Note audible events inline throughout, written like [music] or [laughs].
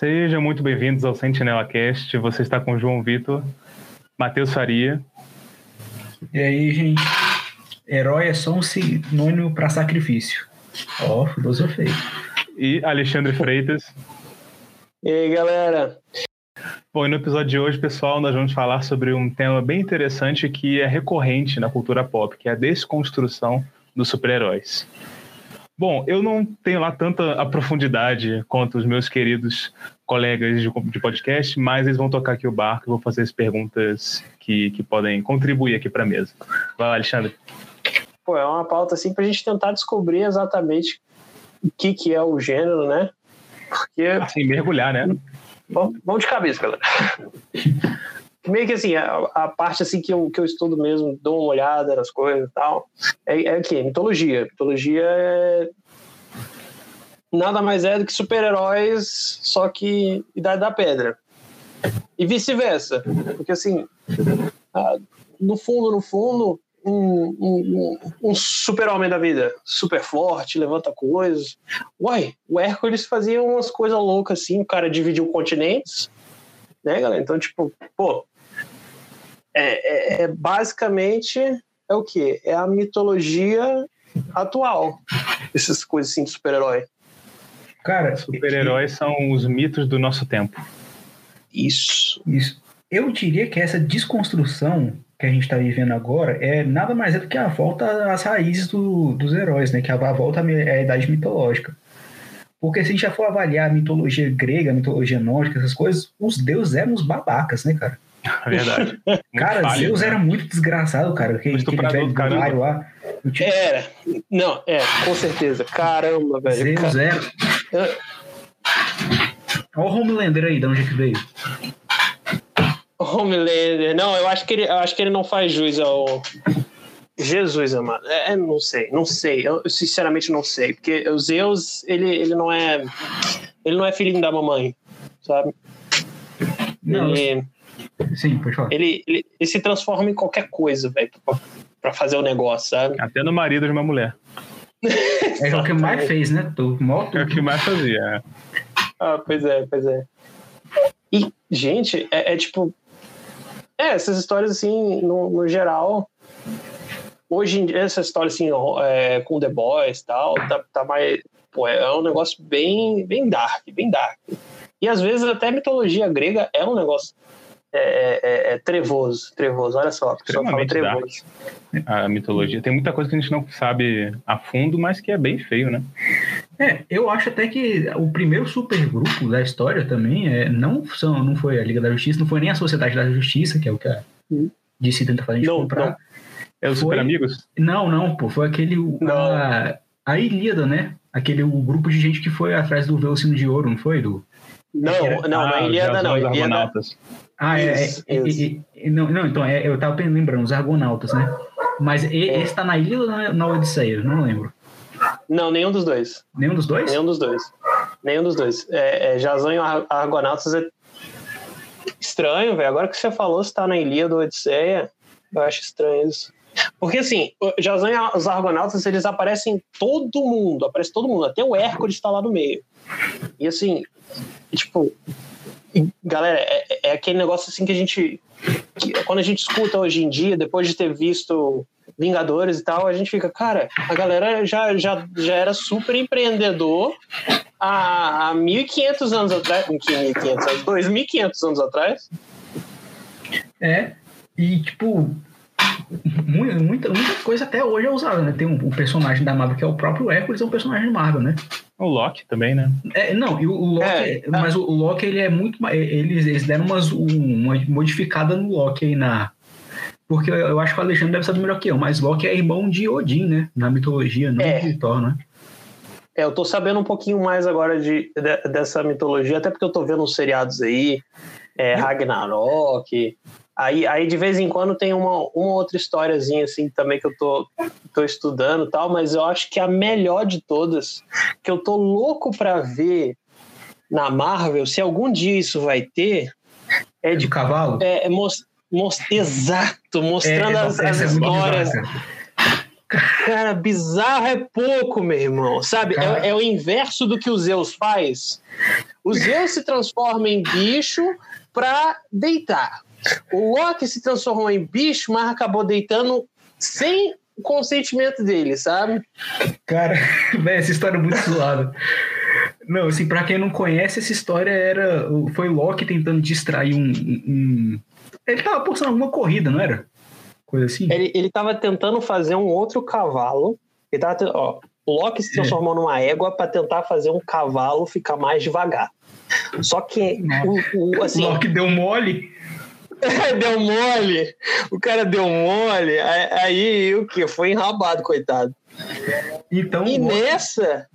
Sejam muito bem-vindos ao Sentinela Cast. Você está com João Vitor, Matheus Faria. E aí, gente? Herói é só um sinônimo para sacrifício. Ó, oh, filosofei. E Alexandre Freitas. E aí, galera? Bom, e no episódio de hoje, pessoal, nós vamos falar sobre um tema bem interessante que é recorrente na cultura pop, que é a desconstrução dos super-heróis. Bom, eu não tenho lá tanta a profundidade quanto os meus queridos colegas de, de podcast, mas eles vão tocar aqui o barco e vou fazer as perguntas que, que podem contribuir aqui para a mesa. Vai lá, Alexandre. Pô, é uma pauta assim para a gente tentar descobrir exatamente o que, que é o gênero, né? Porque. Assim, mergulhar, né? Vamos, de cabeça, galera. [laughs] meio que assim, a, a, parte assim que eu, que eu estudo mesmo, dou uma olhada nas coisas e tal, é, é o quê? Mitologia. Mitologia é nada mais é do que super-heróis, só que Idade da Pedra. E vice-versa. Porque assim, no fundo, no fundo, um, um, um super-homem da vida, super forte, levanta coisas. Uai, o Hércules fazia umas coisas loucas assim, o cara dividiu continentes, né, galera? Então, tipo, pô, é, é, é basicamente é o que? É a mitologia atual. Essas coisas assim de super-herói. Cara, super-heróis são os mitos do nosso tempo. Isso. Isso. Eu diria que essa desconstrução que a gente está vivendo agora é nada mais é do que a volta às raízes do, dos heróis, né? Que a, a volta à idade mitológica. Porque se a gente já for avaliar a mitologia grega, a mitologia nórdica, essas coisas, os deuses eram os babacas, né, cara? É [laughs] verdade. [laughs] cara, falho, Zeus era muito desgraçado, cara. Aquele, aquele velho do lá. Era. Não, é, com certeza. Caramba, velho. Zeus cara... era. Olha o Homelander aí, de onde é que veio? Homelander. Não, eu acho que ele, eu acho que ele não faz jus ao. Jesus, amado. É, não sei, não sei. Eu sinceramente não sei. Porque o Zeus, ele, ele não é. Ele não é filhinho da mamãe, sabe? Não, ele, Sim, pode falar. Ele, ele, ele se transforma em qualquer coisa, velho, pra, pra, fazer o negócio, sabe? Até no marido de uma mulher. é o que mais fez, né? Tu, moto. É o que mais fazia. É. Ah, pois é, pois é. E, gente, é, é tipo. É, essas histórias, assim, no, no geral. Hoje em dia, essa história, assim, é, com The Boys e tal, tá, tá mais. Pô, é um negócio bem, bem dark, bem dark. E às vezes até mitologia grega é um negócio é, é, é, é, trevoso, trevoso. Olha só, fala trevoso. A mitologia tem muita coisa que a gente não sabe a fundo, mas que é bem feio, né? É, eu acho até que o primeiro supergrupo da história também é, não, são, não foi a Liga da Justiça, não foi nem a Sociedade da Justiça, que é o que a hum. DC tenta fazer a gente não, comprar. Não. É os Super Amigos? Não, não, pô, foi aquele. A, a Ilíada, né? Aquele o grupo de gente que foi atrás do Velocino de Ouro, não foi? Do, não, não, ah, na Ilíada não. Ilíada, ah, é, isso, é, isso. É, é, não, não, então, é, eu tava lembrando, os Argonautas, né? Mas é. esse tá na Ilha ou na, na Odisseia? Não lembro. Não, nenhum dos dois. Nenhum dos dois? Nenhum dos dois. Nenhum dos dois. É, é Jazão e Argonautas é estranho, velho. Agora que você falou, se tá na Ilíada ou Odisseia, eu acho estranho isso. Porque assim, Jazão e os Argonautas, eles aparecem todo mundo, aparece todo mundo, até o Hércules está lá no meio. E assim, tipo, galera, é, é, aquele negócio assim que a gente. Que, quando a gente escuta hoje em dia, depois de ter visto Vingadores e tal, a gente fica, cara, a galera já, já, já era super empreendedor há, há 1.500 anos atrás. 1.500 anos, 2.500 anos atrás. É, e tipo, muita, muita coisa até hoje é usada, né? Tem um, um, personagem da Marvel que é o próprio Hércules, é um personagem da Marvel, né? O Loki também, né? É, não, e o, o Loki, é, mas o, o, Loki ele é muito eles, eles deram umas, uma modificada no Loki aí na porque eu, eu, acho que o Alexandre deve saber melhor que eu, mas Loki é irmão de Odin, né? Na mitologia, não é. de Thor, né? É, eu tô sabendo um pouquinho mais agora de, de dessa mitologia, até porque eu tô vendo os seriados aí, é, Ragnarok, Aí, aí de vez em quando tem uma, uma outra historiazinha assim também que eu tô, tô estudando tal, mas eu acho que a melhor de todas, que eu tô louco para ver na Marvel, se algum dia isso vai ter, é, é de cavalo. É, é most, most, exato, mostrando é, as, as histórias. Cara, bizarro é pouco, meu irmão. Sabe? É, é, o inverso do que o Zeus faz. O Zeus se transforma em bicho pra deitar. O Loki se transformou em bicho, mas acabou deitando sem o consentimento dele, sabe? Cara, velho, [laughs] essa história é muito zoada. Não, assim, pra quem não conhece, essa história era. Foi Loki tentando distrair um. um... Ele tava postando alguma corrida, não era? Coisa assim? Ele, ele tava tentando fazer um outro cavalo. Ele tava, ó, o Loki se transformou é. numa égua para tentar fazer um cavalo ficar mais devagar. Só que o, o, assim, o Loki deu mole. [laughs] deu mole. O cara deu mole. Aí, aí o que? Foi enrabado, coitado. Então, e nessa,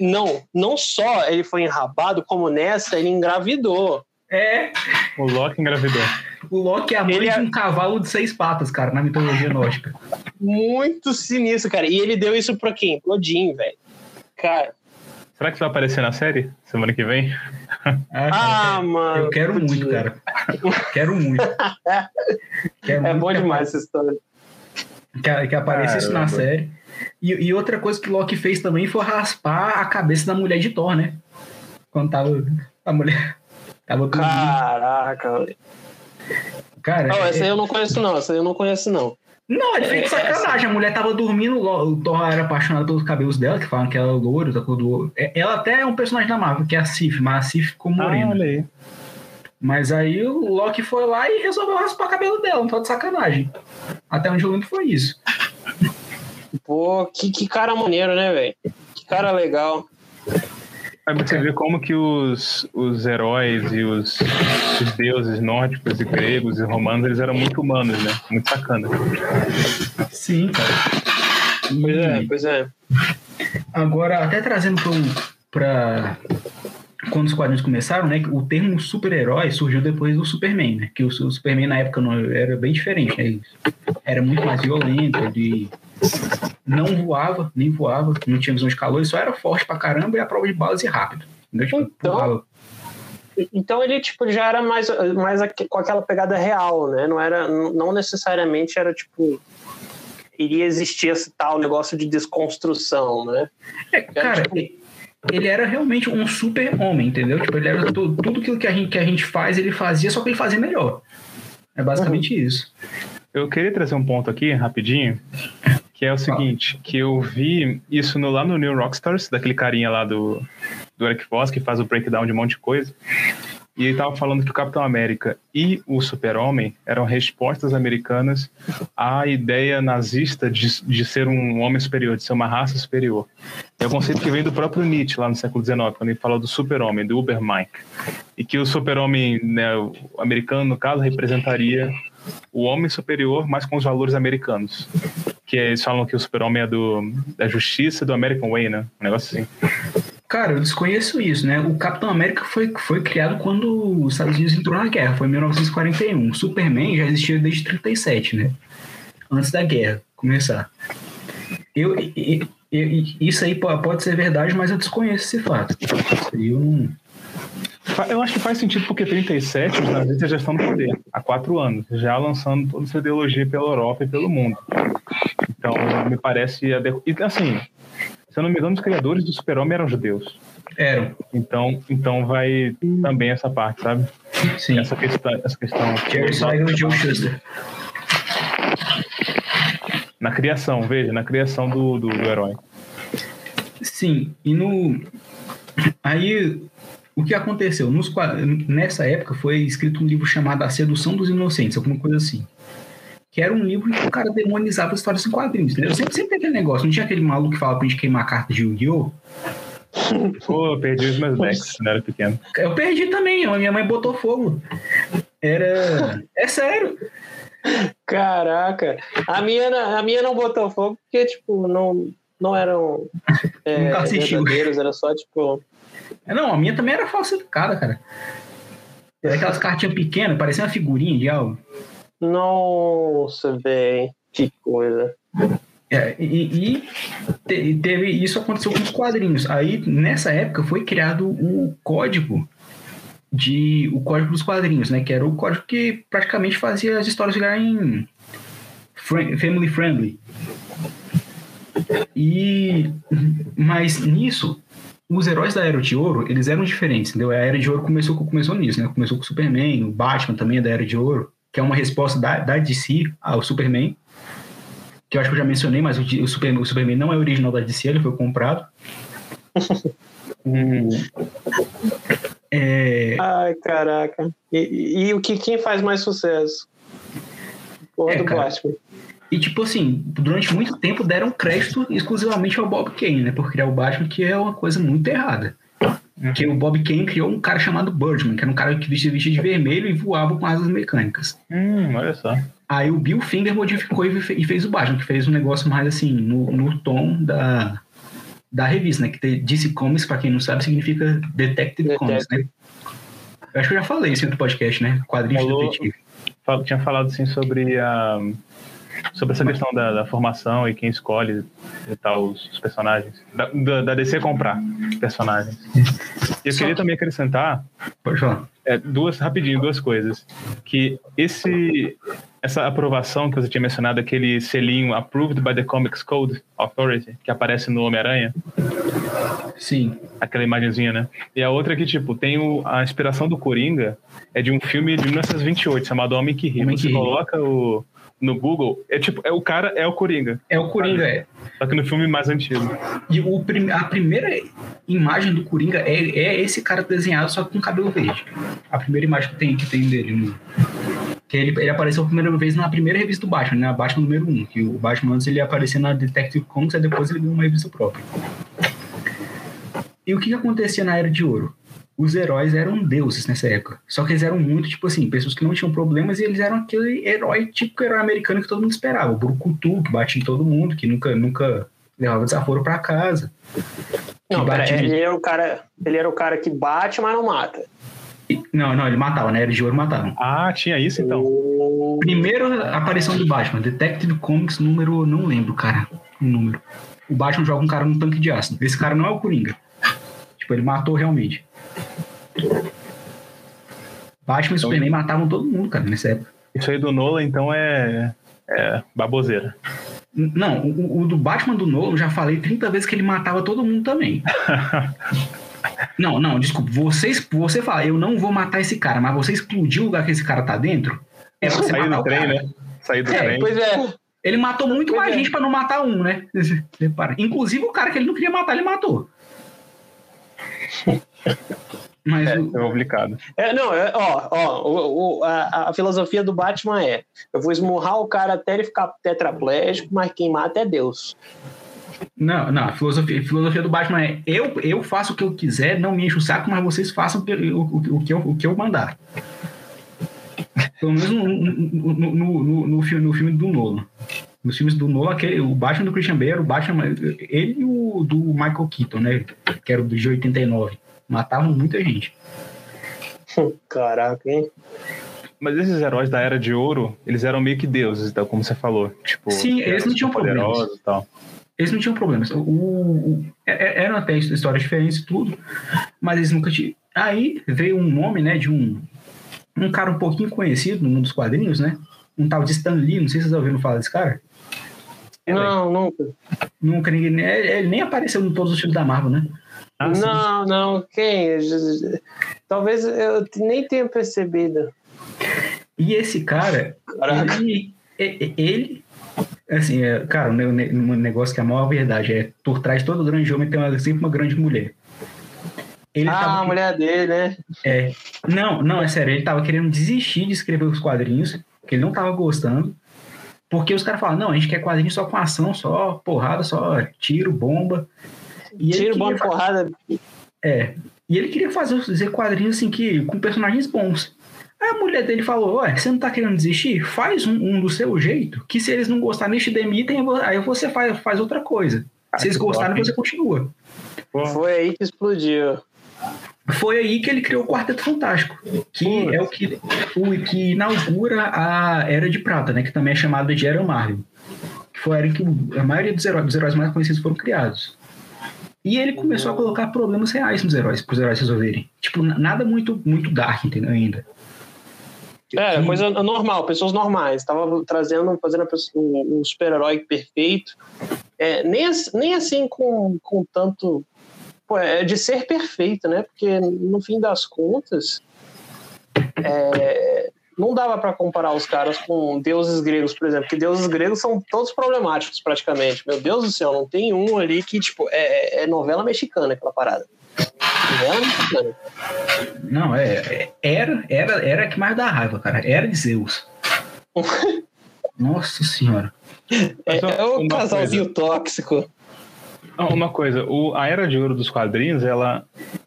não, não só ele foi enrabado, como nessa ele engravidou. É. O Loki engravidou. O Loki é a mãe ele de é um cavalo de seis patas, cara, na mitologia nórdica. Muito sinistro, cara. E ele deu isso pra quem? Pro Odin, velho. Cara. Será que vai aparecer na série semana que vem? Ah, ah mano. Eu quero muito, cara. quero muito. quero é muito bom demais essa história. Que, que apareça isso na série. E, e, outra coisa que Loki fez também foi raspar a cabeça da mulher de Thor, né? Quando tava a mulher. [laughs] Tava Caraca. Cara. Não, é, essa aí eu não conheço, não. Essa aí eu não conheço, não. Não, ele fez é, sacanagem. A mulher tava dormindo, o Thor era apaixonado pelos cabelos dela, que falam que ela é loura, da cor do ouro. Ela até é um personagem da Marvel, que é a Sif, mas a Sif ficou morena. Ah, aí. Mas aí o Loki foi lá e resolveu raspar o cabelo dela, não tá de sacanagem. Até onde eu lembro foi isso. Pô, que, que cara maneiro, né, velho? Que cara legal. Aí você vê como que os, os heróis e os, os deuses nórdicos e gregos e romanos, eles eram muito humanos, né? Muito sacana. Sim, cara. Pois é, pois é. Agora, até trazendo para quando os quadrinhos começaram, né, o termo super-herói surgiu depois do Superman, né, que o, o Superman na época não, era bem diferente, né, era muito mais violento, ele não voava, nem voava, não tinha visão de calor, ele só era forte pra caramba e a prova de balas e rápido. Tipo, então, então ele tipo já era mais, mais com aquela pegada real, né? Não era, não necessariamente era tipo iria existir esse tal negócio de desconstrução, né? É, cara, tipo... ele era realmente um super homem, entendeu? Tipo, ele era tudo, tudo aquilo que a, gente, que a gente faz, ele fazia, só que ele fazia melhor. É basicamente uhum. isso. Eu queria trazer um ponto aqui, rapidinho, que é o seguinte, que eu vi isso no, lá no New Rockstars, daquele carinha lá do, do Eric Voss, que faz o breakdown de um monte de coisa. E ele estava falando que o Capitão América e o Super-Homem eram respostas americanas à ideia nazista de, de ser um homem superior, de ser uma raça superior. É o conceito que vem do próprio Nietzsche lá no século XIX, quando ele fala do super-homem, do Ubermensch. E que o super-homem né, americano, no caso, representaria o homem superior, mas com os valores americanos. Que eles falam que o super-homem é do, da justiça do American Way, né? Um negócio assim. Cara, eu desconheço isso, né? O Capitão América foi, foi criado quando os Estados Unidos entrou na guerra, foi em 1941. O Superman já existia desde 37, né? Antes da guerra começar. Eu, eu, eu, isso aí pode ser verdade, mas eu desconheço esse fato. Eu não, eu acho que faz sentido porque 37 os nazistas já estão no poder há quatro anos, já lançando toda essa ideologia pela Europa e pelo mundo. Então, me parece. E assim, se eu não me engano, os criadores do Super-Homem eram judeus. Eram. Então, então vai também essa parte, sabe? Sim. Essa questão. Essa questão Jerry Siegel e Joe Shuster. Na criação, veja, na criação do, do, do herói. Sim, e no. Aí o que aconteceu? Nos, nessa época foi escrito um livro chamado A Sedução dos Inocentes, alguma coisa assim. Que era um livro que o cara demonizava as histórias em quadrinhos, entendeu? Sempre, sempre aquele negócio. Não tinha aquele maluco que falava pra gente queimar a carta de Yu-Gi-Oh! Pô, eu perdi os meus decks quando era pequeno. Eu perdi também, a minha mãe botou fogo. Era. É sério. Caraca. A minha, a minha não botou fogo porque, tipo, não, não eram é, verdadeiros, era só, tipo, não, a minha também era falsificada, cara. Era aquelas cartinhas pequenas, parecia uma figurinha de algo. Nossa, velho. Que coisa. É, e, e, teve isso aconteceu com os quadrinhos. Aí nessa época foi criado o código de o código dos quadrinhos, né? Que era o código que praticamente fazia as histórias virarem family friendly. E mas nisso os heróis da Era de Ouro, eles eram diferentes, entendeu? A Era de Ouro começou, começou nisso, né? Começou com o Superman, o Batman também é da Era de Ouro, que é uma resposta da, da DC ao Superman, que eu acho que eu já mencionei, mas o, o, Superman, o Superman não é original da DC, ele foi comprado. [laughs] hum. é... Ai, caraca. E, e, e, o que quem faz mais sucesso? Porra é, do cara, Batman. E, tipo assim, durante muito tempo deram crédito exclusivamente ao Bob Kane, né? Por criar o Batman, que é uma coisa muito errada. Porque o Bob Kane criou um cara chamado Birdman, que era um cara que vestia, vestia de vermelho e voava com asas mecânicas. Hum, olha só. Aí o Bill Finger modificou e fez o Batman, que fez um negócio mais assim, no, no tom da, da revista, né? Que DC Comics, pra quem não sabe, significa Detective, Detective. Comics, né? Eu acho que eu já falei isso no podcast, né? Quadrinhos Falou, detetive. Tinha falado assim sobre a sobre essa questão da, da, formação e quem escolhe e tal os, os personagens. Da, da, da, DC comprar personagens. E eu Só queria também acrescentar. É, duas, rapidinho, duas coisas. Que esse, essa aprovação que você tinha mencionado, aquele selinho Approved by the Comics Code Authority, que aparece no Homem-Aranha. Sim. Aquela imagenzinha, né? E a outra que, tipo, tem o, a inspiração do Coringa, é de um filme de 1928, chamado Homem que Ri. Homem você que coloca o no Google, é tipo, é o cara, é o Coringa. É o Coringa, é. Só que no filme mais antigo. E o, a primeira imagem do Coringa é, é esse cara desenhado só com cabelo verde. A primeira imagem que tem, que tem dele. No, que ele, ele apareceu a primeira vez na primeira revista do Batman, né? Batman número 1. Que o Batman antes ele aparecia na Detective Comics e depois ele ganhou uma revista própria. E o que, que acontecia na Era de Ouro? Os heróis eram deuses nessa época. Só que eles eram muito, tipo assim, pessoas que não tinham problemas e eles eram aquele herói, típico herói americano que todo mundo esperava. O Brucutu, que batia em todo mundo, que nunca, nunca levava desaforo para casa. Não, pera, ele, era o cara, ele era o cara que bate, mas não mata. Não, não, ele matava, né? Era de ouro matavam. Ah, tinha isso então. Primeira aparição do Batman, Detective Comics número, não lembro, cara, o número. O Batman joga um cara num tanque de ácido. Esse cara não é o Coringa. Tipo, ele matou realmente. Batman e então, Superman matavam todo mundo, cara, nessa época. Isso aí do Nolan, então, é, é baboseira. Não, o, o, do Batman do Nolan, já falei 30 vezes que ele matava todo mundo também. [laughs] não, não, desculpa. Você, você fala, eu não vou matar esse cara, mas você explodiu o lugar que esse cara tá dentro? É você Sair do trem, né? Sair do é, trem. Pois é. Ele matou muito pois mais é. gente para não matar um, né? [laughs] Inclusive o cara que ele não queria matar, ele matou. Mas é, o... é complicado. É, não, é, ó, ó o, o, a, a, filosofia do Batman é: eu vou esmurrar o cara até ele ficar tetraplégico, mas quem mata é Deus. Não, não, a filosofia, a filosofia do Batman é: eu, eu faço o que eu quiser, não me encho o saco, mas vocês façam o, o, o, que, eu, o que eu mandar. Pelo menos no, no, no, no, no, filme, no filme do Nolan. Nos filmes do Nolan, aquele, o Batman do Christian Bale, o Batman, ele e o do Michael Keaton, né? Que era o de 89. Matavam muita gente. [laughs] Caraca, hein? Mas esses heróis da Era de Ouro, eles eram meio que deuses, então, como você falou. Tipo, Sim, eles não tinham problemas. Tal. Eles não tinham problemas. O, o, é, é, eram até histórias diferentes tudo, mas eles nunca tinham. Aí veio um nome, né, de um, um cara um pouquinho conhecido no mundo dos quadrinhos, né? Um tal de Stan Lee, não sei se vocês ouviram falar desse cara. Não, nunca. Nunca, ninguém. Ele nem apareceu em todos os filmes da Marvel, né? Ah, não, não, quem? Talvez eu nem tenha percebido. E esse cara, ele, ele, assim, é, cara, um negócio que é a maior verdade é por trás de todo grande homem tem uma, sempre uma grande mulher. Ele ah, tava, a mulher dele, né? É. Não, não, é sério, ele tava querendo desistir de escrever os quadrinhos, que ele não tava gostando. Porque os caras falam, não, a gente quer quadrinho só com ação, só porrada, só tiro, bomba. E tiro, bomba, fazer... porrada. É. E ele queria fazer, fazer quadrinhos assim que, com personagens bons. Aí a mulher dele falou: Ué, você não tá querendo desistir? Faz um, um do seu jeito, que se eles não gostarem, eles te demitem, aí você faz, faz outra coisa. Ah, se eles gostarem, top. você continua. Foi aí que explodiu. Foi aí que ele criou o Quarteto Fantástico, que é o que, o que inaugura a Era de Prata, né? Que também é chamada de Era Marvel. Que foi a era que a maioria dos heróis, dos heróis mais conhecidos foram criados. E ele começou a colocar problemas reais nos heróis, para os heróis resolverem. Tipo, nada muito, muito dark, entendeu? Ainda. É, coisa normal, pessoas normais. Tava trazendo, fazendo um, um super-herói perfeito. É, nem, nem assim com, com tanto pô, é de ser perfeito, né? Porque no fim das contas, é, não dava para comparar os caras com deuses gregos, por exemplo, que deuses gregos são todos problemáticos praticamente. Meu Deus do céu, não tem um ali que tipo é, é novela mexicana aquela parada. Novela mexicana. Não, é, é era era era que mais dá raiva, cara. Era de Zeus. [laughs] Nossa senhora. É, é o casalzinho coisa. tóxico. Uma coisa, o, a Era de Ouro dos quadrinhos, ela,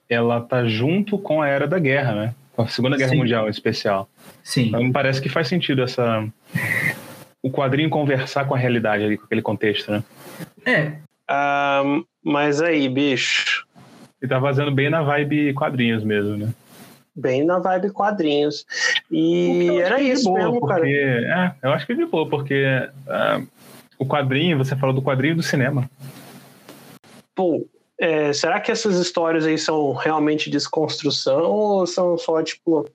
ela tá junto com a Era da Guerra, né? A Segunda Guerra Sim. Mundial em especial. Sim. Então, me parece que faz sentido essa o quadrinho conversar com a realidade ali, com aquele contexto, né? É. Um, mas aí, bicho. Ele tá fazendo bem na vibe quadrinhos mesmo, né? Bem na vibe quadrinhos. E era isso boa, mesmo, porque, cara. É, eu acho que é de boa, porque uh, o quadrinho, você falou do quadrinho do cinema. Pô, é, será que essas histórias aí são realmente desconstrução ou são só, tipo,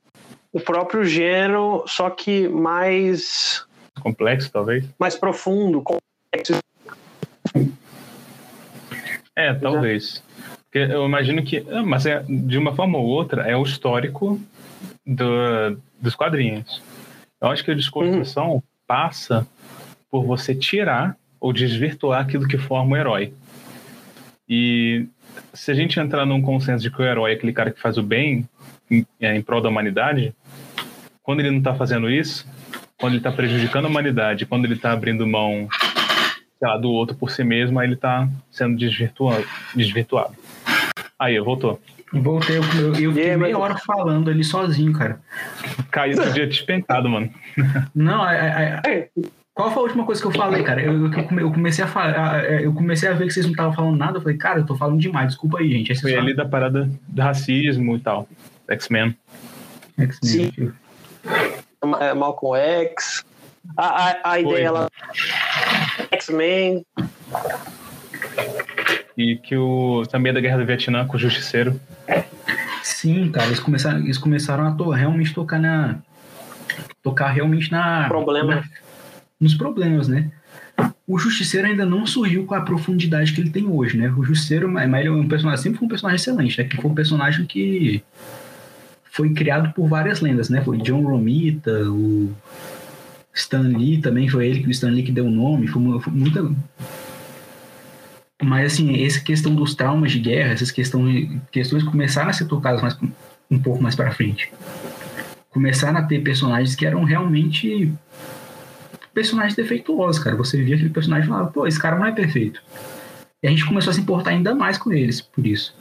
o próprio gênero, só que mais. Complexo, talvez? Mais profundo, complexo. É, talvez. Porque eu imagino que. Ah, mas é, de uma forma ou outra, é o histórico do, dos quadrinhos. Eu acho que a desconstrução uhum. passa por você tirar ou desvirtuar aquilo que forma o herói. E se a gente entrar num consenso de que o herói é aquele cara que faz o bem em, em prol da humanidade, quando ele não está fazendo isso, quando ele está prejudicando a humanidade, quando ele está abrindo mão lá, do outro por si mesmo, aí ele está sendo desvirtuado, desvirtuado. Aí, voltou. Voltei, eu, eu, eu fiquei meia hora falando ali sozinho, cara. Caiu esse dia despencado, mano. Não, é, é, é, qual foi a última coisa que eu falei, cara? Eu, eu comecei a falar, eu comecei a ver que vocês não estavam falando nada. Eu falei, cara, eu tô falando demais, desculpa aí, gente. Foi ali da parada do racismo e tal. X-Men. X-Men. É, Malcolm X. A, a, a ideia ela. X-Men. E que o também é da Guerra do Vietnã com o Justiceiro. Sim, cara, eles começaram, eles começaram a to, realmente tocar na. Tocar realmente na. Problema. Na, nos problemas, né? O Justiceiro ainda não surgiu com a profundidade que ele tem hoje, né? O Justiceiro, mas ele é um personagem, sempre foi um personagem excelente, né? Que foi um personagem que foi criado por várias lendas, né? Foi John Romita, o Stan Lee também foi ele que o Stan Lee que deu o nome, foi, foi muita mas assim, essa questão dos traumas de guerra, essas questões, questões começaram a ser tocadas mais, um pouco mais para frente. Começaram a ter personagens que eram realmente personagens defeituosos, cara. Você via aquele personagem e falava, pô, esse cara não é perfeito. E a gente começou a se importar ainda mais com eles, por isso.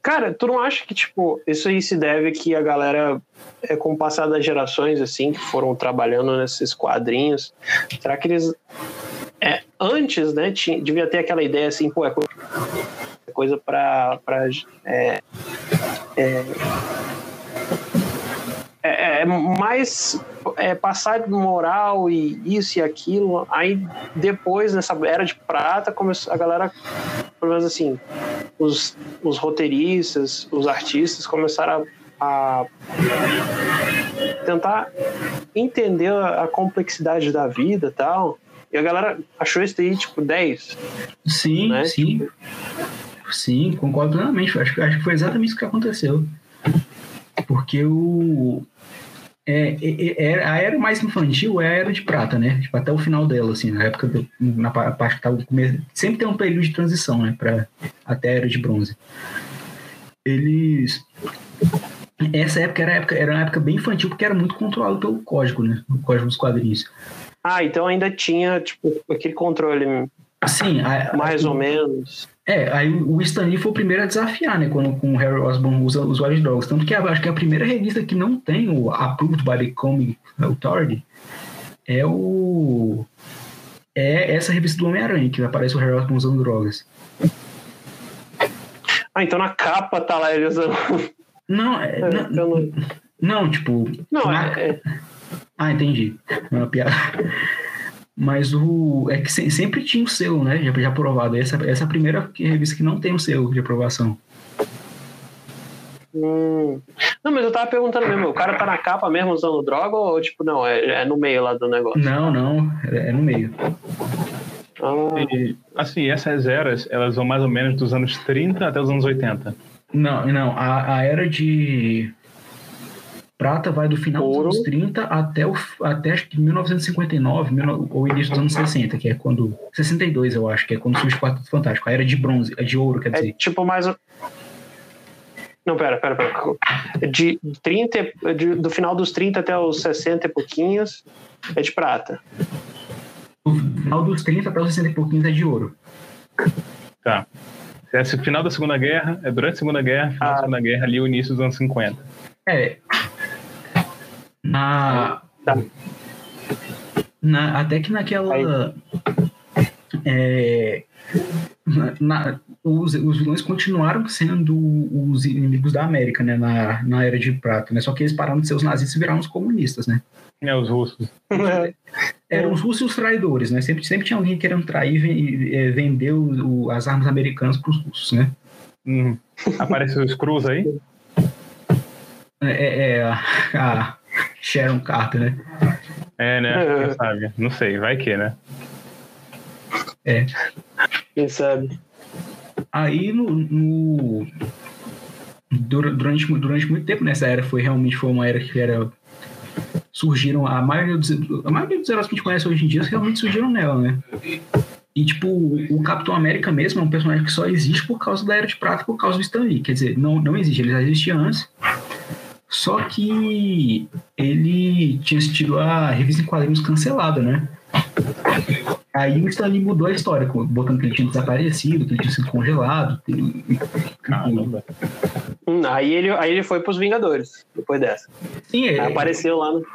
Cara, tu não acha que, tipo, isso aí se deve que a galera, é, com o passar das gerações, assim, que foram trabalhando nesses quadrinhos, será que eles. É, antes, né, tinha, devia ter aquela ideia assim, pô, é coisa pra. pra é, é, é, é mais é, passar moral e isso e aquilo. Aí depois, nessa era de prata, começou a galera, pelo menos assim, os, os roteiristas, os artistas começaram a, a tentar entender a, a complexidade da vida e tal. E a galera achou isso aí, tipo, 10. Sim, né? sim. Tipo... Sim, concordo plenamente. Acho, acho que foi exatamente isso que aconteceu. Porque o, é, é, é, a era mais infantil é a era de prata, né? Tipo, até o final dela, assim, na época, do, na parte que tava começo. Sempre tem um período de transição, né? Pra, até a era de bronze. Eles. Essa época era, época era uma época bem infantil, porque era muito controlado pelo código, né? O código dos quadrinhos. Ah, então ainda tinha, tipo, aquele controle. Sim, a, mais a, ou menos. É, aí o Stan Lee foi o primeiro a desafiar, né, quando com o Harry Osborn usa usuários de drogas. Tanto que acho que a primeira revista que não tem o Approved by the Comic Authority é o. É essa revista do Homem-Aranha, que aparece o Harry Osborn usando drogas. Ah, então na capa tá lá ele usando. Não, é, é não, não, não, tipo. Não, na... é, é. Ah, entendi. É uma piada. Mas o. É que sempre tinha o selo, né? Já, já aprovado. Essa, essa é a primeira revista que não tem o selo de aprovação. Hum. Não, mas eu tava perguntando mesmo, o cara tá na capa mesmo usando droga ou tipo, não, é, é no meio lá do negócio? Não, não, é, é no meio. Ah. E, assim, essas eras, elas vão mais ou menos dos anos 30 até os anos 80. Não, não. A, a era de prata vai do final Ouro. dos anos 30 até, o, até acho que 1959 ou início dos anos 60, que é quando. 62, eu acho, que é quando surge o Quarteto Fantástico. A era de bronze, a de ouro, quer é dizer. É tipo mais. Não, pera, pera, pera. De 30, de, do final dos 30 até os 60 e pouquinhos é de prata. Do final dos 30 até os 60 e pouquinhos é de ouro. Tá. É o final da Segunda Guerra, é durante a Segunda Guerra, final ah. da Segunda Guerra, ali o início dos anos 50. É. Na. Tá. Na, até que naquela. É, na, os, os vilões continuaram sendo os inimigos da América, né? Na, na Era de Prata, né? Só que eles pararam de ser os nazistas e viraram os comunistas, né? É, os russos. [laughs] Eram os russos os traidores, né? Sempre, sempre tinha alguém querendo trair e é, vender o, o, as armas americanas para os russos, né? Hum. Apareceu os Cruz aí? É, é, é a, a, Sharon Carter, né? É, né? É. Quem sabe? Não sei, vai que, né? É. Quem sabe? Aí no, no durante, durante muito tempo nessa era foi realmente foi uma era que era surgiram a maioria dos a maioria dos heróis que a gente conhece hoje em dia realmente surgiram nela, né? E tipo, o Capitão América mesmo é um personagem que só existe por causa da Era de Prata, por causa do Stan Lee. Quer dizer, não, não existe, ele já existia antes. Só que ele tinha assistido a revista em quadrinhos cancelada, né? Aí o Stanley mudou a história, botando que ele tinha desaparecido, que ele tinha sido congelado. Caramba. Hum, aí, ele, aí ele foi pros Vingadores, depois dessa. Sim, é, apareceu lá no.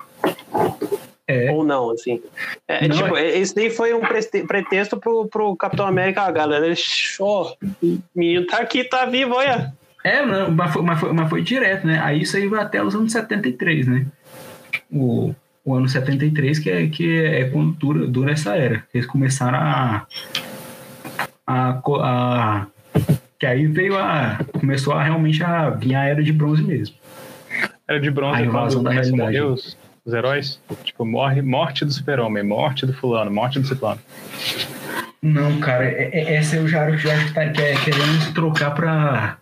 É. Ou não, assim. É, não, tipo, é... esse daí foi um pretexto pro, pro Capitão América, a galera. Ó, oh, o menino tá aqui, tá vivo, olha. É, não, mas, foi, mas, foi, mas foi direto, né? Aí isso aí vai até os anos 73, né? O, o ano 73, que é, que é quando dura, dura essa era. Eles começaram a, a, a. Que aí veio a. Começou a realmente a vir a era de bronze mesmo. Era de bronze a quando começa a morrer os, os heróis? Tipo, morre, morte do super-homem, morte do fulano, morte do ciclano. Não, cara, é, é, essa eu já, já acho que tá querendo trocar pra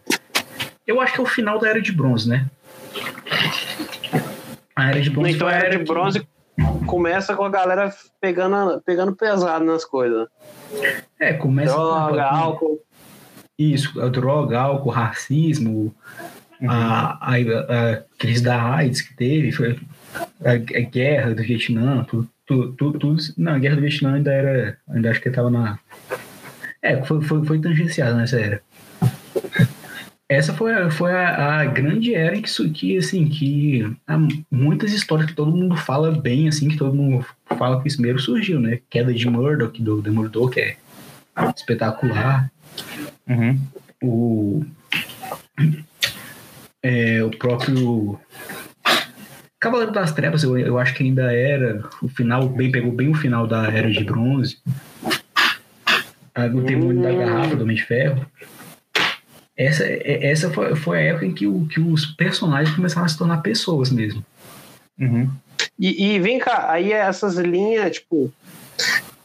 eu acho que é o final da Era de Bronze, né? A Era de Bronze. Então a Era de Bronze que... começa com a galera pegando, pegando pesado nas coisas. É, começa droga, com... álcool. Isso, a droga, álcool, racismo, uhum. a, a, a, crise da AIDS que teve, foi a, a guerra do Vietnã, tudo, tudo, tudo, tudo, Não, a guerra do Vietnã ainda era. Ainda acho que estava na. É, foi, foi, foi tangenciada nessa era essa foi, foi a, a, grande era que, que assim, que há muitas histórias que todo mundo fala bem, assim, que todo mundo fala que isso mesmo surgiu, né? Queda de Murdoch, do Demolidor, que é espetacular. Uhum. O, é, o próprio Cavaleiro das Trevas, eu, eu acho que ainda era o final, bem pegou bem o final da Era de Bronze. O Demônio da Garrafa, do Homem de Ferro essa, é, essa foi, foi a época em que, o, que os personagens começaram a se tornar pessoas mesmo. Uhum. E, e, vem cá, aí essas linhas, tipo,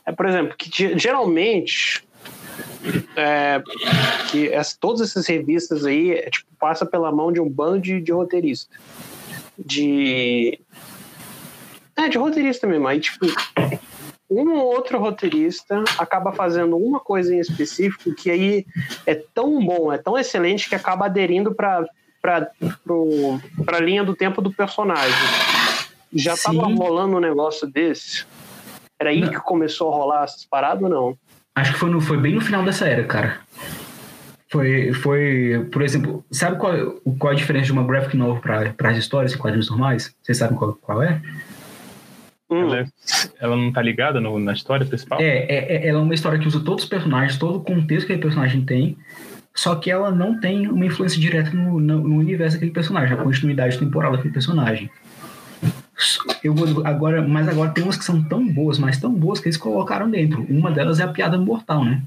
é, por exemplo, que geralmente é, que essa, todas essas revistas aí é, tipo, passa pela mão de um bando de, de roteirista. De. É, de roteirista mesmo. Aí, tipo, um ou outro roteirista acaba fazendo uma coisa em específico que aí é tão bom, é tão excelente que acaba aderindo para a linha do tempo do personagem. Já estava rolando um negócio desse? Era aí não. que começou a rolar essas paradas ou não? Acho que foi, no, foi bem no final dessa era, cara. Foi, foi, por exemplo, sabe qual, qual a diferença de uma graphic novel para as histórias e quadrinhos normais? Vocês sabem qual, qual é? Hum. Ela, é, ela, não tá ligada no, na história principal? É, é, é, ela é uma história que usa todos os personagens, todo o contexto que aquele personagem tem, só que ela não tem uma influência direta no, no, no universo daquele personagem, a continuidade temporal daquele personagem. Eu vou agora, mas agora tem umas que são tão boas, mas tão boas que eles colocaram dentro. Uma delas é a piada mortal, né?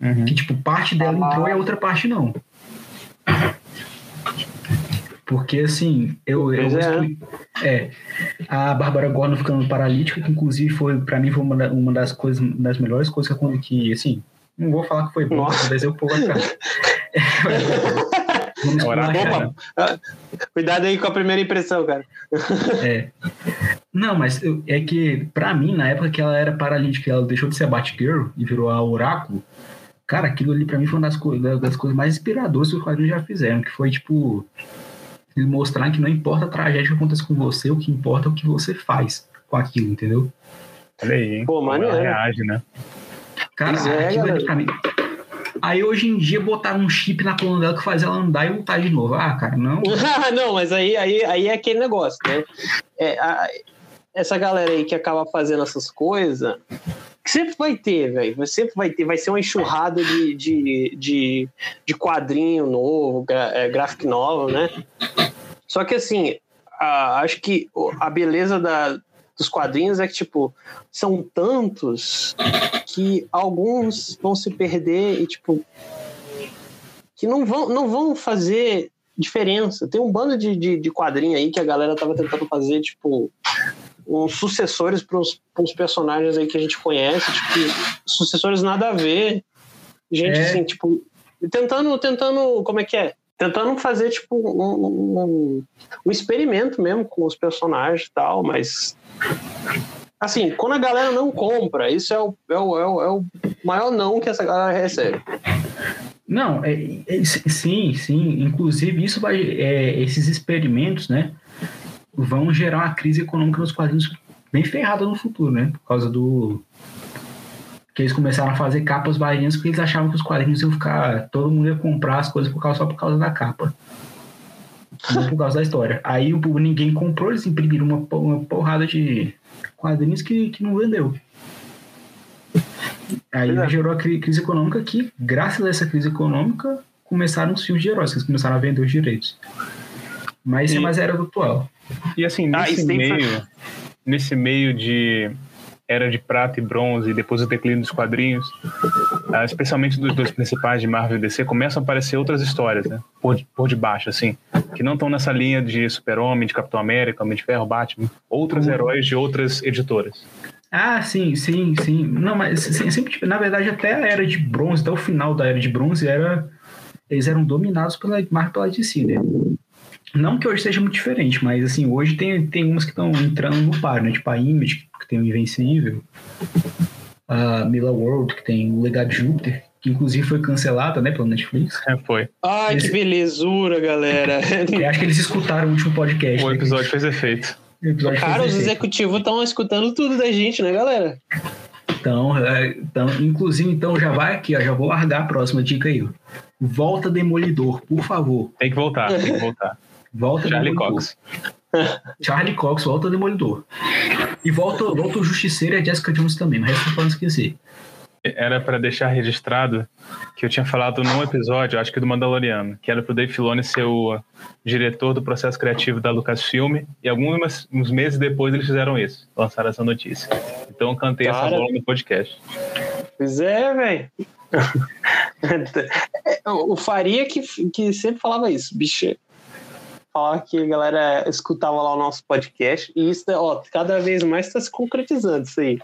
Uhum. Que tipo, parte dela entrou e a outra parte não. Porque assim, eu, eu, é. É. A Bárbara Gordon ficando paralítica, que inclusive foi, pra mim, foi uma, uma das coisas, das melhores coisas que, que assim, não vou falar que foi bom, mas eu vou atrás. [laughs] Vamos Opa, ah, Cuidado aí com a primeira impressão, cara. [laughs] É. Não, mas é que, pra mim, na época que ela era paralítica, ela deixou de ser a Batgirl e virou a Oráculo, cara, aquilo ali pra mim foi uma das, coisas, das coisas mais inspiradoras que os quadrinhos já fizeram, que foi, tipo, mostrar que não importa a tragédia que acontece com você, o que importa é o que você faz com aquilo, entendeu? Olha aí, hein? Pô, maneiro. reage, né? Cara, é, aquilo ali pra mim Aí hoje em dia botaram um chip na coluna dela que faz ela andar e voltar de novo. Ah, cara, não. [laughs] não, mas aí, aí, aí é aquele negócio, né? É, a, essa galera aí que acaba fazendo essas coisas, sempre vai ter, velho. Sempre vai ter, vai ser uma enxurrada de, de, de, de quadrinho novo, é, graphic novel, né? Só que assim, a, acho que a beleza da, dos quadrinhos é que, tipo, são tantos que alguns vão se perder e, tipo, que não vão, não vão fazer diferença. Tem um bando de, de, de quadrinho aí que a galera tava tentando fazer, tipo, uns sucessores para uns personagens aí que a gente conhece, tipo, sucessores nada a ver. Gente, é. assim, tipo, tentando, tentando, como é que é? Tentando fazer, tipo, um, um, um experimento mesmo com os personagens e tal, mas Assim, quando a galera não compra, isso é o, é o, é o, é o maior não que essa galera recebe. Não, é, é, sim, sim. Inclusive, isso vai, é, esses experimentos, né, vão gerar uma crise econômica nos quadrinhos bem ferrada no futuro, né? Por causa do que eles começaram a fazer capas baianas porque eles achavam que os quadrinhos iam ficar, todo mundo ia comprar as coisas por causa, só por causa da capa não por causa da história. Aí o ninguém comprou, eles imprimiram uma, uma porrada de quadrinhos que, que não vendeu. Aí é. gerou a crise econômica que, graças a essa crise econômica, começaram os filmes de heróis, que eles começaram a vender os direitos. Mas isso é mais era do atual. E assim, ah, nesse ah, meio, nesse meio de era de prata e bronze e depois o declínio dos quadrinhos, uh, especialmente dos dois principais de Marvel e DC, começam a aparecer outras histórias, né? Por, por debaixo, assim, que não estão nessa linha de Super-Homem, de Capitão América, Homem de Ferro, Batman, outros uhum. heróis de outras editoras. Ah, sim, sim, sim. Não, mas sempre, na verdade, até a era de bronze, até o final da era de bronze, era, eles eram dominados pela Marvel pela DC, né? Não que hoje seja muito diferente, mas assim, hoje tem, tem umas que estão entrando no par, né? Tipo a Image, que tem o Invencível, a Mila World, que tem o Legado de Júpiter, que inclusive foi cancelada, né, pelo Netflix. É, foi. Ai, eles... que belezura, galera. [laughs] Eu acho que eles escutaram o último podcast. O né, episódio né, fez efeito. Cara, os executivos estão escutando tudo da gente, né, galera? Então, é, então, inclusive, então já vai aqui, ó, já vou largar a próxima dica aí. Ó. Volta Demolidor, por favor. Tem que voltar, tem que voltar. [laughs] Volta Charlie Demolidor. Cox. [laughs] Charlie Cox, volta Demolidor. E volta, volta o Justiceiro e a Jessica Jones também, mas resto não esquecer. Era para deixar registrado que eu tinha falado num episódio, acho que do Mandaloriano, que era pro Dave Filoni ser o diretor do processo criativo da Lucasfilm, e alguns uns meses depois eles fizeram isso, lançaram essa notícia. Então eu cantei Cara, essa bola no podcast. Pois é, velho. [laughs] o Faria que, que sempre falava isso, bicho falar que a galera escutava lá o nosso podcast e isso, ó, cada vez mais está se concretizando isso aí.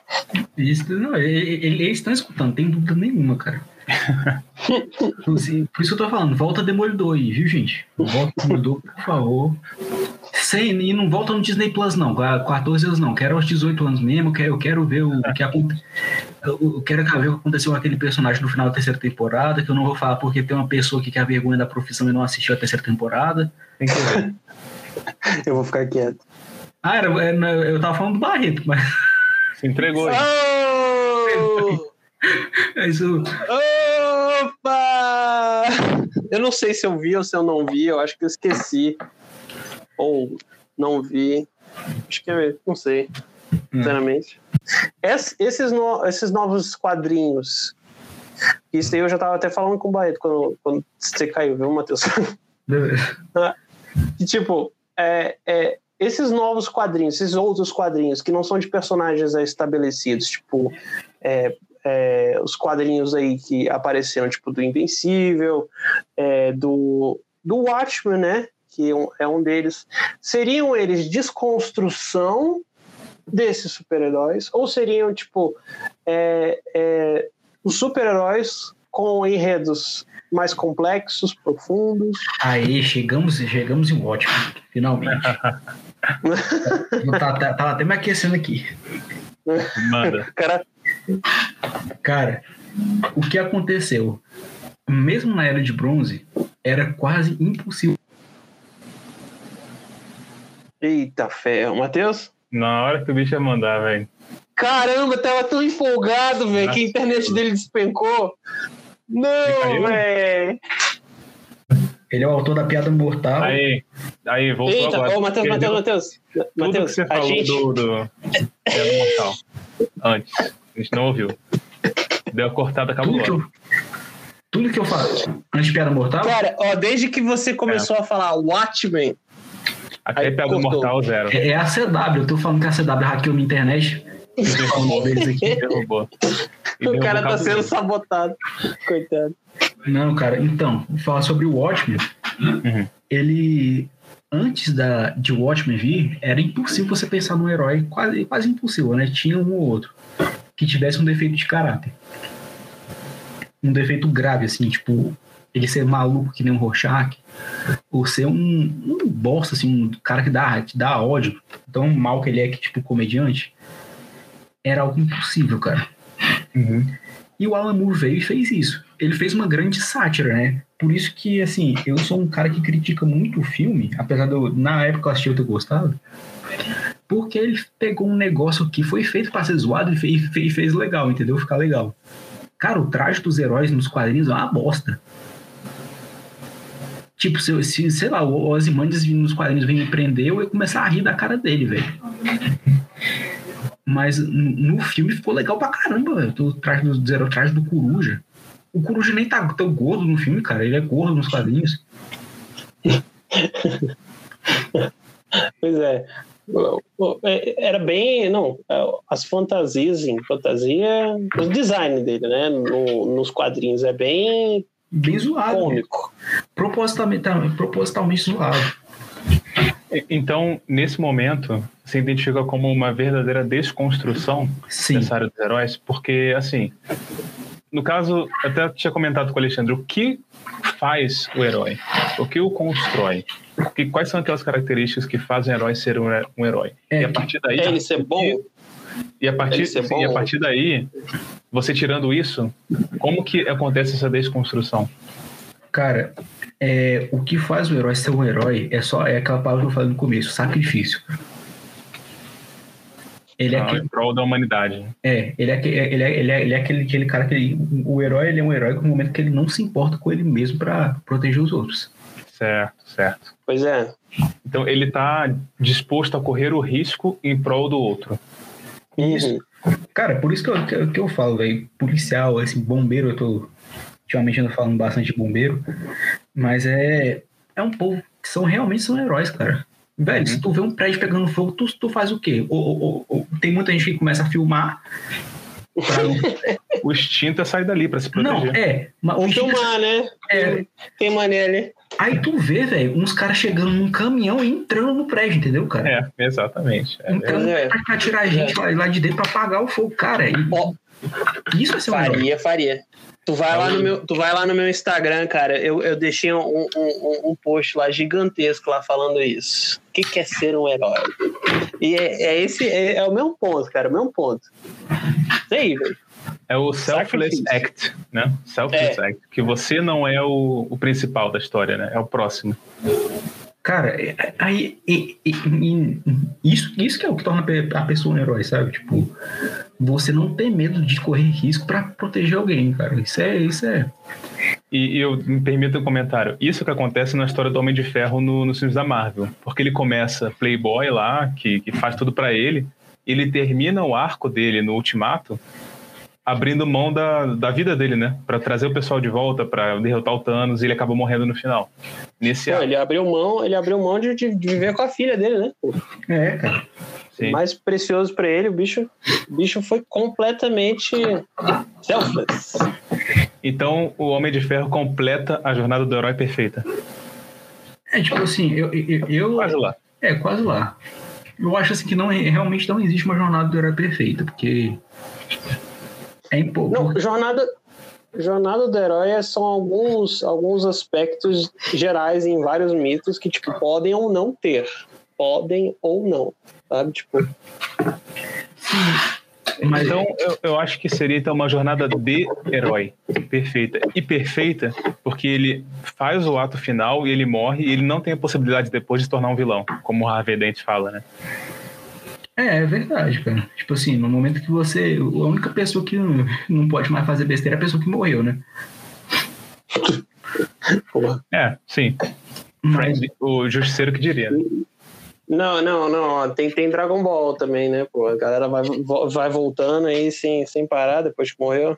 Isso, não, eles estão escutando, tem dúvida nenhuma, cara. [laughs] por isso que eu tô falando, volta Demolidor aí, viu, gente? Volta Demolidor, por favor. Sem, e não volta no Disney Plus, não, 14 anos não, quero aos 18 anos mesmo, eu quero, eu quero ver o que acontece. Eu quero ver o que aconteceu com aquele personagem no final da terceira temporada, que eu não vou falar porque tem uma pessoa que quer vergonha da profissão e não assistiu a terceira temporada. Tem que ver. [laughs] eu vou ficar quieto. Ah, era, era, eu tava falando do Barreto, mas. Se entregou aí. Oh! [laughs] é isso. Opa! Eu não sei se eu vi ou se eu não vi, eu acho que eu esqueci. Ou não vi. Acho que é, não sei, hum. sinceramente. Esses, no, esses novos quadrinhos. Isso aí eu já tava até falando com o Barreto quando, quando você caiu, viu, Matheus? [laughs] que, tipo, é, é, esses novos quadrinhos, esses outros quadrinhos que não são de personagens estabelecidos, tipo, é, é, os quadrinhos aí que apareceram, tipo, do Invencível, é, do, do Watchmen, né? que é um deles. Seriam eles desconstrução desses super-heróis? Ou seriam, tipo, é, é, os super-heróis com enredos mais complexos, profundos. Aí, chegamos, chegamos em ótimo, finalmente. [laughs] tá, tá, tava até me aquecendo aqui. Manda. Cara... Cara, o que aconteceu? Mesmo na era de bronze, era quase impossível. Eita ferro. Matheus? Na hora que o bicho ia mandar, velho. Caramba, tava tão empolgado, velho, que a internet dele despencou. Não, velho. Ele é o autor da piada mortal. Aí, aí voltou Eita, agora. ô, Matheus, Matheus, Matheus. Tudo que Matheus, você falou gente... do, do piada mortal antes. A gente não ouviu. Deu a cortada Tudo que, eu, tudo que eu falo antes de piada mortal, Cara, ó, desde que você começou a falar Watchmen, Até Aí piada cortou. mortal zero. é, é a CW. Eu tô falando que a CW hackeou minha internet. Eu tô falando mal deles aqui. Derrubou. [laughs] E o cara tá sendo sabotado. Coitado. Não, cara, então, vou falar sobre o Watchmen. Uhum. Ele, antes da, de Watchmen vir, era impossível você pensar num herói, quase, quase impossível, né? Tinha um ou outro que tivesse um defeito de caráter. Um defeito grave, assim, tipo, ele ser maluco que nem um Rorschach, ou ser um, um bosta, assim, um cara que dá, que dá ódio, tão mal que ele é que, tipo, comediante, era algo impossível, cara. Uhum. E o Alan Moore veio e fez isso. Ele fez uma grande sátira, né? Por isso que, assim, eu sou um cara que critica muito o filme, apesar de eu, na época eu assisti eu ter gostado, porque ele pegou um negócio que foi feito para ser zoado e fez, fez, fez legal, entendeu? Ficar legal. Cara, o traje dos heróis nos quadrinhos é uma bosta. Tipo, se, se sei lá, o Ozymandias nos quadrinhos vem me prender, eu ia começar a rir da cara dele, velho. Mas no filme ficou legal pra caramba, velho. O traje do zero, traje do Coruja. O Coruja nem tá tão gordo no filme, cara. Ele é gordo nos quadrinhos. [laughs] Pois é. É, Era bem. Não, é, as fantasias em fantasia. O design dele, né? no- nos quadrinhos é bem Bem zoado. cômico. Propositalmente, propositalmente zoado. Então, nesse momento, você identifica como uma verdadeira desconstrução Sim. dessa área dos heróis, porque, assim, no caso, eu até tinha comentado com o Alexandre, o que faz o herói? O que o constrói? O que, quais são aquelas características que fazem o herói ser um, he- um herói? É, e a que- partir daí. É ele ser bom. E a partir, sim, e a bom. partir daí, você tirando isso, como que acontece essa desconstrução? Cara, é, o que faz o herói ser um herói é só é aquela palavra que eu falei no começo, sacrifício. Ele é, Ah, aquele, em prol da humanidade. é, ele é, aque- ele é, ele é, ele é aquele, aquele cara que ele, o herói ele é um herói no momento que ele não se importa com ele mesmo pra proteger os outros. Certo, certo. Pois é. Então ele está disposto a correr o risco em prol do outro. Uhum. Cara, por isso que eu, que eu, que eu falo, velho, policial, assim, bombeiro, eu tô ultimamente ando falando bastante de bombeiro, mas é é um povo que são realmente são heróis, cara. Velho, Uhum. se tu vê um prédio pegando fogo, tu, tu faz o quê? Ou, ou- ou- tem muita gente que começa a filmar. pra [laughs] O instinto é sair dali para se proteger. não, é. Mas Ou o que- filmar, né? é, Tem mané ali. aí tu vê, velho, uns caras chegando num caminhão e entrando no prédio, entendeu, cara? É, exatamente. É, Entrando É. pra, pra tirar a gente lá, lá de dentro pra apagar o fogo, cara. E, Ó, isso é ser um. Faria, faria. Tu vai, lá no meu, tu vai lá no meu Instagram, cara. Eu, eu deixei um, um, um- um post lá gigantesco lá falando isso. O que, que é ser um herói? E é, é esse, é, é o mesmo ponto, cara. O mesmo ponto. Isso aí, velho. É o selfless act, né? Selfless act. Que você não é o, o principal da história, né? É o próximo. Cara, é- é- aí isso, isso que é o que torna a pe- a pessoa um herói, sabe? Tipo, você não ter medo de correr risco pra proteger alguém, cara. Isso é, isso é. E, e eu me permito um comentário. Isso que acontece na história do Homem de Ferro no, nos filmes da Marvel. Porque ele começa playboy lá, que, que faz tudo pra ele. Ele termina o arco dele no Ultimato abrindo mão da, da vida dele, né? Pra trazer o pessoal de volta, pra derrotar o Thanos. E ele acaba morrendo no final. Nesse arco. ele abriu mão, ele abriu mão de, de, de viver com a filha dele, né? É, cara. Sim. Mais precioso pra ele, o bicho, o bicho foi completamente selfless. Então, o Homem de Ferro completa a jornada do herói perfeita. É, tipo assim, eu, eu, eu. Quase lá. É, quase lá. Eu acho assim que não, realmente não existe uma jornada do herói perfeita, porque. É. Não, jornada, jornada do herói é são alguns, alguns aspectos gerais em vários mitos que, tipo, podem ou não ter. Podem ou não, sabe? Tipo, Mas então, eu, eu acho que seria então uma jornada de herói perfeita. E perfeita porque ele faz o ato final e ele morre e ele não tem a possibilidade depois de se tornar um vilão, como o Harvey Dent fala, né? É, é verdade, cara. Tipo assim, no momento que você. A única pessoa que não- não pode mais fazer besteira é a pessoa que morreu, né? [laughs] porra. É, sim. Mas, o justiceiro que diria. né? Não, não, não. Tem, tem Dragon Ball também, né? Pô, a galera vai, vai voltando aí sem, sem parar depois que morreu.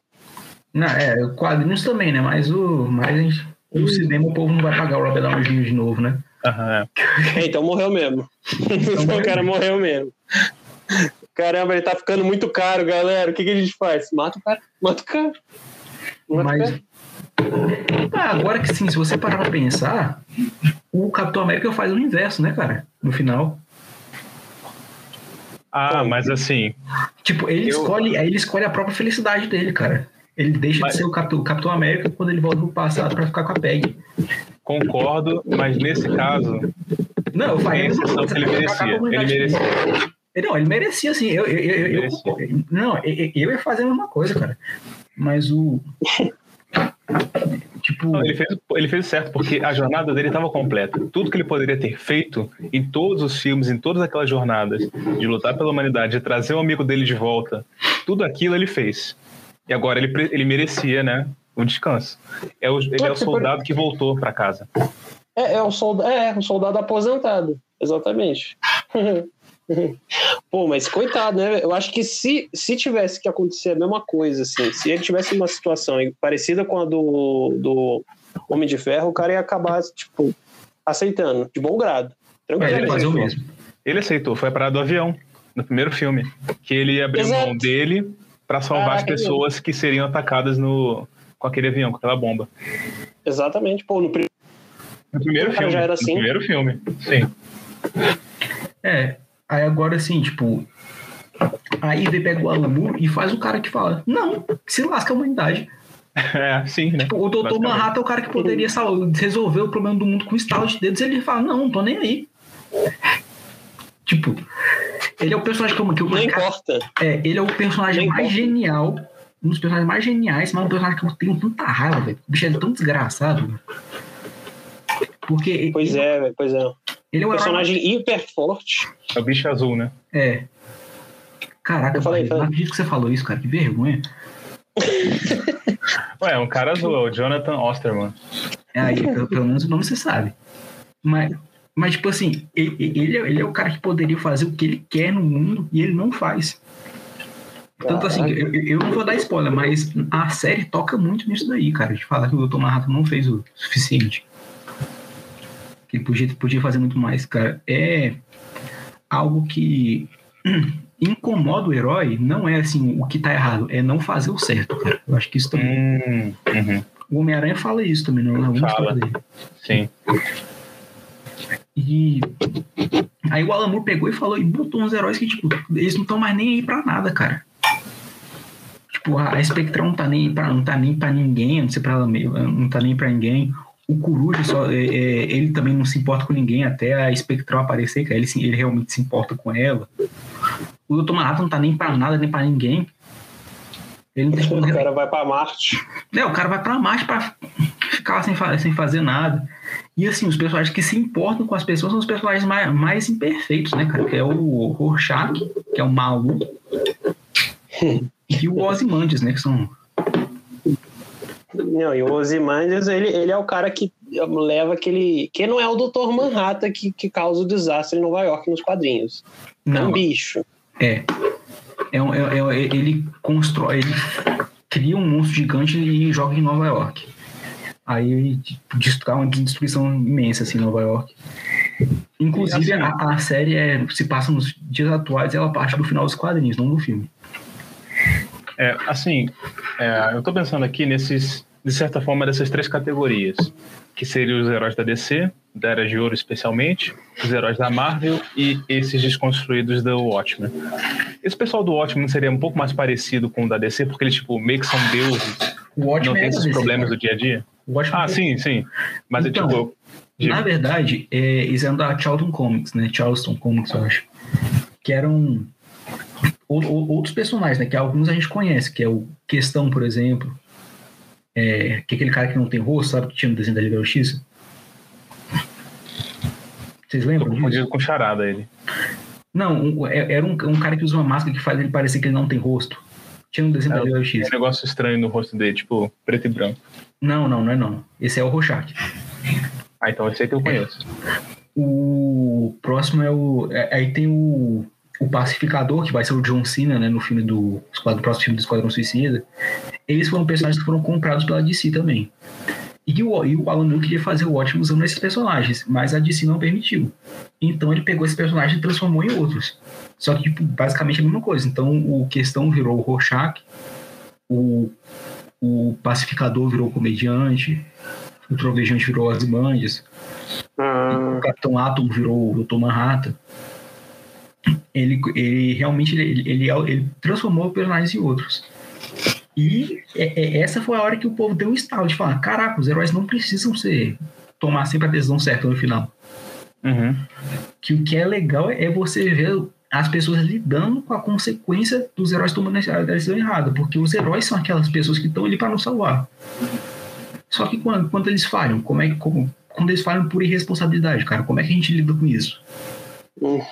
não, é, quadrinhos também, né? Mas o. Mas a gente- no cinema o povo não vai pagar o Robert Downey de novo, né? É. É, [laughs] então morreu mesmo. Então [laughs] o cara morreu mesmo. Caramba, ele tá ficando muito caro, galera. O que, que a gente faz? Mata o cara. Mata o cara. Mata o Mas. cara. Ah, agora que sim, se você parar pra pensar, o Capitão América faz o inverso, né, cara? No final. Ah, mas assim, Tipo, ele Eu- escolhe, aí ele escolhe a própria felicidade dele, cara. Ele deixa Mas- de ser o Capitão, o Capitão América quando ele volta pro passado pra ficar com a Peg. Concordo, mas nesse caso, Não, eu falei. que ele merecia. Ele merecia. Não, ele merecia sim. Eu, eu, eu, eu- Merecia. não, eu, eu ia fazer a mesma coisa, cara. Mas o. Tipo. Não, ele, fez, ele fez certo, porque a jornada dele estava completa. Tudo que ele poderia ter feito em todos os filmes, em todas aquelas jornadas, de lutar pela humanidade, de trazer um amigo dele de volta, tudo aquilo ele fez. E agora ele, ele merecia, né? Um descanso. É o, ele é o soldado que voltou para casa. É, é, um soldado, é, um soldado aposentado. Exatamente. [laughs] Pô, mas coitado, né? Eu acho que se, se tivesse que acontecer a mesma coisa, assim, se ele tivesse uma situação parecida com a do, do Homem de Ferro, o cara ia acabar, tipo, aceitando, de bom grado. é, ele ia Tranquilo. fazer o mesmo. Ele aceitou, foi a parada do avião, no primeiro filme. Que ele ia abrir Exato. mão dele para salvar as Caraca, é pessoas que seriam atacadas no, com aquele avião, com aquela bomba. Exatamente. Pô, no primeiro. No primeiro filme. já era no assim? primeiro filme, sim. É. Aí agora assim, tipo. Aí vem pega o Alan Moore e faz o cara que fala: Não, se lasca a humanidade. [laughs] É, sim, né? Tipo, o Dr. Basicamente. Manhattan é o cara que poderia resolver o problema do mundo com estalo de dedos. Ele fala: Não, não tô nem aí. Tipo, ele é o personagem que eu. Que eu Não importa. é, ele é o personagem mais importa. genial. Um dos personagens mais geniais, mas um personagem que eu tenho tanta raiva, velho. O bicho é tão desgraçado. velho. Porque Pois ele, é, velho, pois é. ele é um herói- Personagem hiper forte. É o bicho azul, né? É. Caraca, Eu falei, Barreto, falei. não acredito que você falou isso, cara. Que vergonha. [laughs] Ué, é um cara azul, é o Jonathan Osterman. É, aí, pelo, pelo menos o nome você sabe. Mas, mas tipo assim, ele, ele, é- ele é o cara que poderia fazer o que ele quer no mundo e ele não faz. Tanto assim, eu, eu não vou dar spoiler, mas a série toca muito nisso daí, cara. De falar que o Dr. Manhattan não fez o suficiente. Que ele podia, podia fazer muito mais, cara. É algo que [clears throat] incomoda o herói, não é assim o que tá errado, é não fazer o certo, cara. Eu acho que isso também. Hum, uhum, O Homem-Aranha fala isso também, não é? Fala. dele. sim. E aí o Alan Moore pegou e falou e botou uns heróis que, tipo, eles não estão mais nem aí pra nada, cara. Tipo, a a Spectral não tá nem pra, não tá nem pra ninguém, não sei pra ela mesmo, não tá nem pra ninguém. O Coruja, só, é, é, ele também não se importa com ninguém até a Spectral aparecer, cara. Ele, ele realmente se importa com ela. O Dr. Manhattan não tá nem pra nada, nem pra ninguém. Ele não tem O cara vai pra Marte. é, o cara vai pra Marte pra ficar sem, sem fazer nada. E assim, os personagens que se importam com as pessoas são os personagens mais, mais imperfeitos, né, cara? Que é o Rorschach, que é o Malu, [laughs] e o Ozymandias, né? Que são. Não, e o Ozymandias, ele, ele é o cara que leva aquele... Que não é o Dr. Manhattan que, que causa o desastre em Nova York nos quadrinhos. É um Não, bicho. é. É, um- é, é- ele constrói, ele cria um monstro gigante e joga em Nova York. Aí tipo, destrói uma destruição imensa assim, em Nova York. Inclusive, assim- a, a série é, se passa nos dias atuais e ela parte do final dos quadrinhos, não do filme. É, assim, é, eu tô pensando aqui nesses, de certa forma, dessas três categorias, que seriam os heróis da DC, da Era de Ouro especialmente, os heróis da Marvel e esses desconstruídos do Watchmen. Esse pessoal do Watchmen seria um pouco mais parecido com o da DC, porque eles, tipo, meio que são deuses, não tem é esses DC, problemas cara. do dia a dia? O Ah, é- sim, sim. Mas Então, é tipo... de- Na verdade, é, eles eram da Charlton Comics, né? Charleston Comics, eu acho. Que eram ou- ou- outros personagens, né? Que alguns a gente conhece, que é o Questão, por exemplo. É, que é aquele cara que não tem rosto, sabe? Que tinha no desenho da Liga Justiça. Vocês Tô lembram disso? confundido com charada ele. Não, um- é- era um, um cara que usa uma máscara que faz ele parecer que ele não tem rosto. Tinha no desenho É, da Liga da Tem um negócio estranho no rosto dele, tipo, preto e branco. Não, não, não é não. Esse é o Rorschach. Ah, então esse aí que eu conheço. O próximo é o. é- Aí tem o, o Pacificador, que vai ser o John Cena, né? No filme do. Esquadrão, próximo filme do Esquadrão Suicida. Eles foram personagens que foram comprados pela DC também. E o, e o Alan Moore queria fazer o ótimo usando esses personagens, mas a DC não permitiu. Então ele pegou esse personagem e transformou em outros. Só que, tipo, basicamente a mesma coisa. Então o Questão virou o Rorschach, o, o Pacificador virou o Comediante, o Trovejante virou as Mandias, Ah, o Capitão Atom virou o Dr. Manhattan. Ele, ele realmente ele, ele, ele transformou personagens em outros. E é- é- essa foi a hora que o povo deu um estalo de falar: caraca, os heróis não precisam ser tomar sempre a decisão certa no final. Uhum. Que o que é legal é você ver as pessoas lidando com a consequência dos heróis tomando a decisão errada, porque os heróis são aquelas pessoas que estão ali para nos salvar. Só que quando, quando eles falham, como é que como, quando eles falham por irresponsabilidade, cara, como é que a gente lida com isso? Ou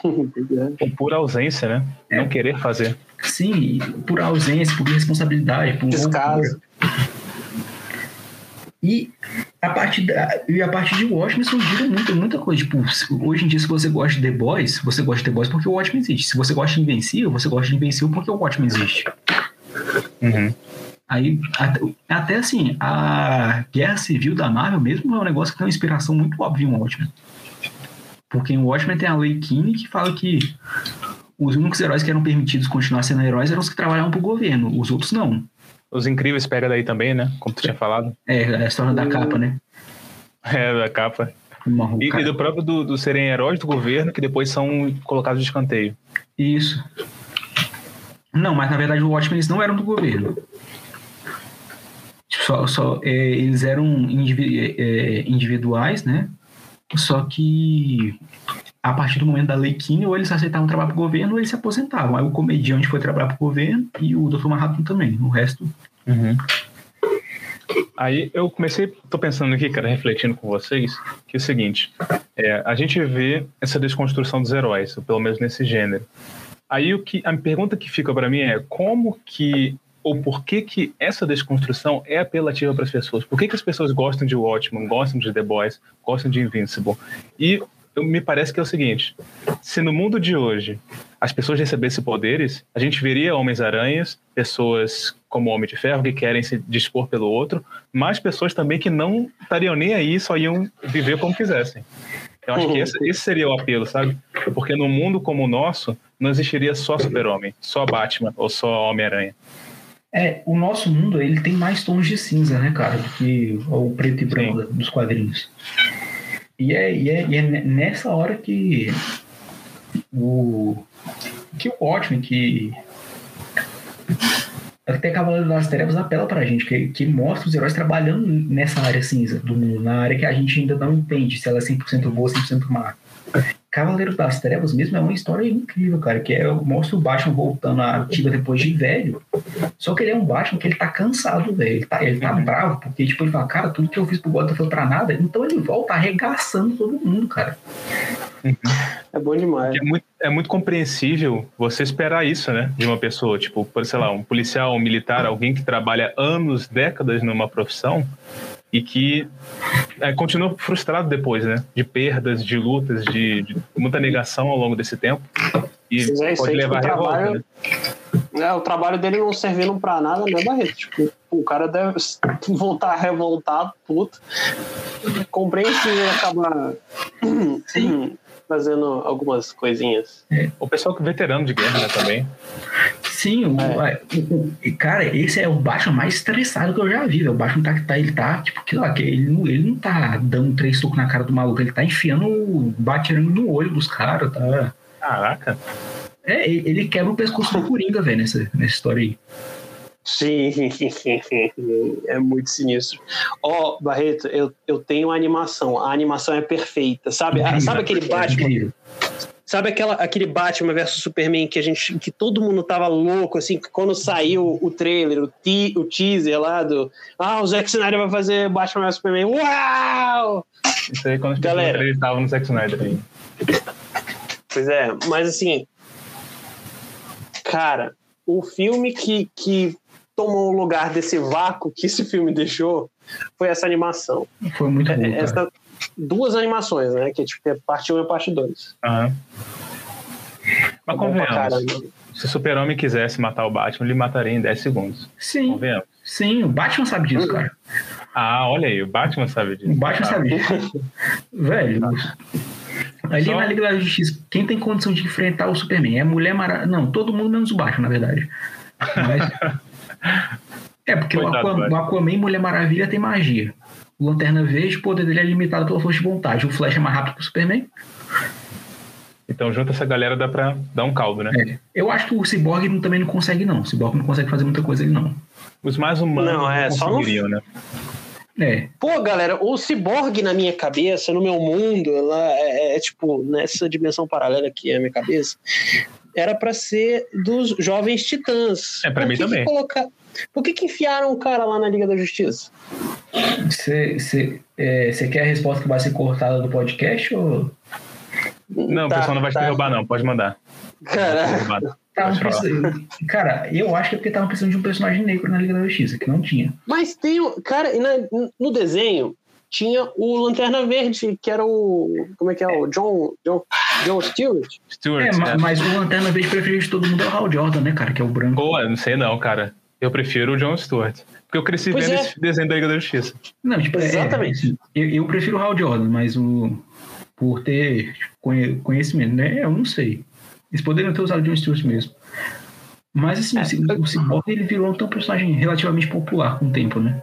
por ausência, né? É. Não querer fazer. Sim, por ausência, por irresponsabilidade, por Descaso. E a partir, da, e a partir de Watchmen surgiram muita, muita coisa. Tipo, hoje em dia, se você gosta de The Boys, você gosta de The Boys porque o Watchmen existe. Se você gosta de Invencível, você gosta de Invencível porque o Watchmen existe. Uhum. Aí, até, até assim, a Guerra Civil da Marvel mesmo é um negócio que tem uma inspiração muito óbvia em Watchmen. Porque em Watchmen tem a Lei Kinney que fala que os únicos heróis que eram permitidos continuar sendo heróis eram os que trabalhavam pro governo, os outros não. Os incríveis pega daí também, né? Como tu tinha falado. É, a história da capa, né? É, da capa. E, e do próprio do, do serem heróis do governo que depois são colocados de escanteio. Isso. Não, mas na verdade o Watchmen eles não eram do governo. Só, só, é, eles eram indivi- é, individuais, né? Só que a partir do momento da Lei Kinney, ou eles aceitavam trabalhar para o governo ou eles se aposentavam. Aí o comediante foi trabalhar para o governo e o Dr. Manhattan também. O resto. Aí eu comecei, tô pensando aqui, cara, refletindo com vocês, que é o seguinte, é, a gente vê essa desconstrução dos heróis, pelo menos nesse gênero. Aí o que a pergunta que fica para mim é como que ou por que que essa desconstrução é apelativa para as pessoas? Por que que as pessoas gostam de Watchmen, gostam de The Boys, gostam de Invincible? E me parece que é o seguinte: se no mundo de hoje as pessoas recebessem poderes, a gente veria Homens-Aranhas, pessoas como o Homem de Ferro que querem se dispor pelo outro, mas pessoas também que não estariam nem aí, só iam viver como quisessem. Eu acho que Uhum. esse, esse seria o apelo, sabe? Porque no mundo como o nosso, não existiria só Super-Homem, só Batman ou só Homem-Aranha. É, o nosso mundo ele tem mais tons de cinza, né, cara, do que o preto e branco da- dos quadrinhos. E é, e é, e é ne- nessa hora que o que o Watchmen, que até Cavaleiro das Trevas apela pra gente, que, que mostra os heróis trabalhando nessa área cinza do mundo, na área que a gente ainda não entende se ela é 100% boa, 100% má. Cavaleiro das Trevas mesmo é uma história incrível, cara, que é, mostra o Batman voltando à ativa depois de velho, só que ele é um Batman que ele tá cansado, velho. Ele tá, ele tá Uhum. bravo, porque, tipo, ele fala, cara, tudo que eu fiz pro Gotham foi pra nada. Então ele volta arregaçando todo mundo, cara. É bom demais. É muito, é muito compreensível você esperar isso, né? De uma pessoa, tipo, por, sei lá, um policial, um militar, alguém que trabalha anos, décadas numa profissão e que é, continua frustrado depois, né? De perdas, de lutas, de, de muita negação ao longo desse tempo. E Mas é isso pode aí, levar tipo, a revolta, trabalho- né? É, o trabalho dele não servindo pra nada, né, Barreto? Tipo, o cara deve [laughs] voltar revoltado, puto. Compreensível ele acabar [clears throat] fazendo algumas coisinhas. O pessoal que é veterano de guerra, né, também. Sim, o, é. o, o, cara, esse é o Batman mais estressado que eu já vi. O Batman tá, tá ele tá, tipo, que lá, que ele, não, ele não tá dando três tocos na cara do maluco, ele tá enfiando o batirando no olho dos caras, tá? Caraca. É, ele quebra o pescoço do Coringa, velho, nessa, nessa história aí. Sim, [laughs] é muito sinistro. Ó, oh, Barreto, eu, eu tenho a animação. A animação é perfeita. Sabe, incrível, sabe aquele Batman? Sabe aquela, aquele Batman versus Superman que a gente, que todo mundo tava louco, assim, quando saiu o trailer, o, o teaser lá do. Ah, o Zack Snyder vai fazer Batman versus Superman. Uau! Isso aí quando Galera, ele tava no Zack Snyder aí. Pois é, mas assim. Cara, o filme que, que tomou o lugar desse vácuo que esse filme deixou foi essa animação. Foi muito bom. Essa, duas animações, né? Que é tipo, é parte 1 e parte 2. Uhum. Mas convenhamos. Se o Super-Homem quisesse matar o Batman, ele mataria em 10 segundos. Sim. Convenhamos. Sim, o Batman sabe disso, cara. Ah, olha aí, o Batman sabe disso. O Batman sabe disso. Velho. Ali Só... na Liga da Justiça, quem tem condição de enfrentar o Superman? É a Mulher Maravilha. Não, todo mundo menos o Batman, na verdade. Mas... [laughs] é, porque o Aquaman, o Aquaman e Mulher Maravilha tem magia. O Lanterna Verde, o poder dele é limitado pela força de vontade. O Flash é mais rápido que o Superman. Então, junto essa galera, dá pra dar um caldo, né? É. Eu acho que o Cyborg também não consegue, não. O Cyborg não consegue fazer muita coisa ele, não. Os mais humanos não, é, não conseguiriam, no... né? É. Pô, galera, o Cyborg na minha cabeça, no meu mundo, ela é, é, tipo, nessa dimensão paralela que é a minha cabeça, era para ser dos jovens titãs. É, pra mim também. Colocar... Por que, que enfiaram o cara lá na Liga da Justiça? Você é, quer a resposta que vai ser cortada do podcast ou. Não, tá, o pessoal não vai tá. te derrubar, não. Pode mandar. Caralho. Cara, eu acho que é porque estavam precisando de um personagem negro na Liga da Justiça, que não tinha. Mas tem. Cara, no desenho tinha o Lanterna Verde, que era o. Como é que é? O John, John, John Stewart. Stewart é, é, mas o Lanterna Verde preferido de todo mundo é o Hal Jordan, né, cara? Que é o branco. Pô, não sei não, cara. Eu prefiro o John Stewart. Porque eu cresci pois vendo é. esse desenho da Liga da Justiça. Não, tipo, é, Exatamente. É, eu, eu, prefiro o Hal Jordan, mas o. Por ter conhecimento, né? Eu não sei. Eles poderiam ter usado o John Stewart mesmo. Mas assim, é. o Cyborg ele virou um personagem relativamente popular com o tempo, né?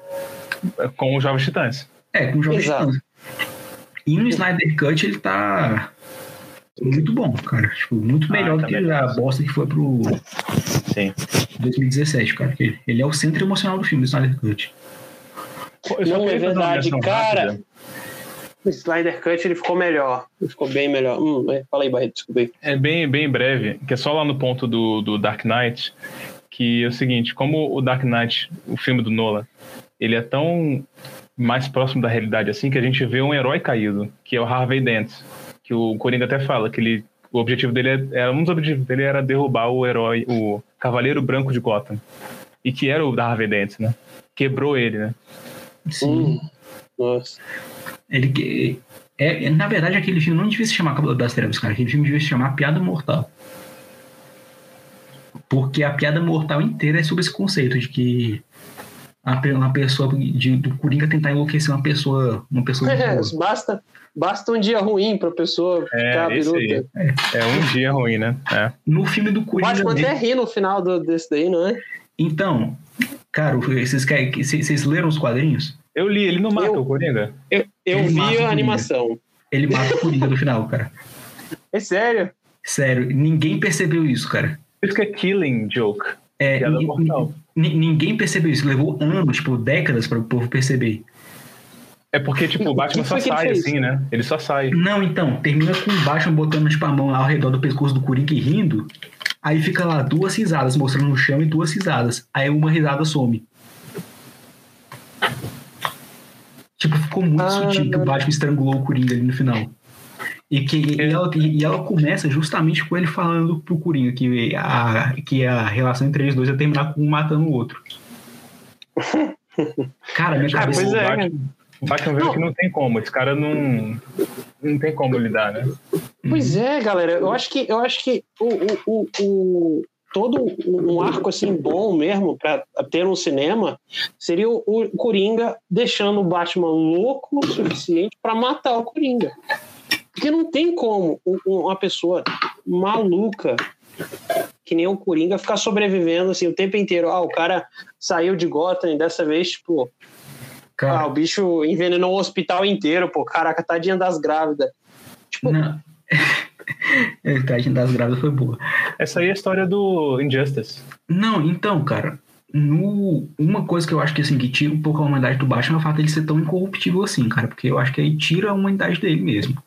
Com os Jovens Titãs. É, com Jovens Titãs. E no Snyder Cut ele tá muito bom, cara. Tipo, muito ah, melhor ah, do que a bosta que foi pro Sim. 2017, cara. Ele é o centro emocional do filme, do Snyder Cut. Não, é verdade, cara. Rápida. O Snyder Cut ele ficou melhor. Ele ficou bem melhor. Hum, é, fala aí, Barreto, desculpa É bem, bem breve, que é só lá no ponto do, do Dark Knight, que é o seguinte, como o Dark Knight, o filme do Nolan, ele é tão mais próximo da realidade assim que a gente vê um herói caído, que é o Harvey Dent, que o Coringa até fala que ele o objetivo dele era, é, é, um dos objetivos dele era derrubar o herói, o Cavaleiro Branco de Gotham. E que era o Harvey Dent, né? Quebrou ele, né? Sim. Hum. Nossa. Ele, é, na verdade, aquele filme não devia se chamar Cavaleiro das Trevas, cara. Aquele filme devia se chamar Piada Mortal. Porque a piada mortal inteira é sobre esse conceito de que uma pessoa de, do Coringa tentar enlouquecer uma pessoa. Uma pessoa é, [laughs] basta, basta um dia ruim pra pessoa é, ficar biruta. É. é um dia ruim, né? É. No filme do Coringa. Pode até rir no final do, desse daí, não é? Então, cara, vocês, querem, vocês leram os quadrinhos? Eu li, ele não mata eu, o Coringa? Eu, eu vi a animação. Ele mata o Coringa no final, cara. É sério? Sério, ninguém percebeu isso, cara. Isso que é killing joke. É, ninguém percebeu isso. Levou anos, tipo, décadas para o povo perceber. É porque, tipo, o Batman só sai assim, né? Ele só sai. Não, então, termina com o Batman botando tipo, a mão ao redor do pescoço do Coringa e rindo. Aí fica lá duas risadas mostrando no chão e duas risadas. Aí uma risada some. Tipo, ficou muito ah, sutil que o Batman estrangulou o Coringa ali no final. E, que, e, ela, e ela começa justamente com ele falando pro Coringa que a, que a relação entre eles dois ia terminar com um matando o outro. [laughs] Cara, minha ah, cabeça... Ah, pois é. O Batman vê que não tem como, esse cara não, não tem como lidar, né? Pois é, galera, eu acho que, eu acho que o, o, o, todo um arco assim bom mesmo para ter no cinema seria o, o Coringa deixando o Batman louco o suficiente para matar o Coringa. Porque não tem como uma pessoa maluca que nem o Coringa, ficar sobrevivendo assim o tempo inteiro. Ah, o cara saiu de Gotham dessa vez, tipo. Cara, ah, o bicho envenenou o hospital inteiro, pô. Caraca, tadinha das grávidas. Tipo. Não. [laughs] tadinha das grávidas foi boa. Essa aí é a história do Injustice. Não, então, cara. No, uma coisa que eu acho que assim, que tira um pouco a humanidade do Batman é o fato de ele ser tão incorruptível assim, cara. Porque eu acho que aí tira a humanidade dele mesmo.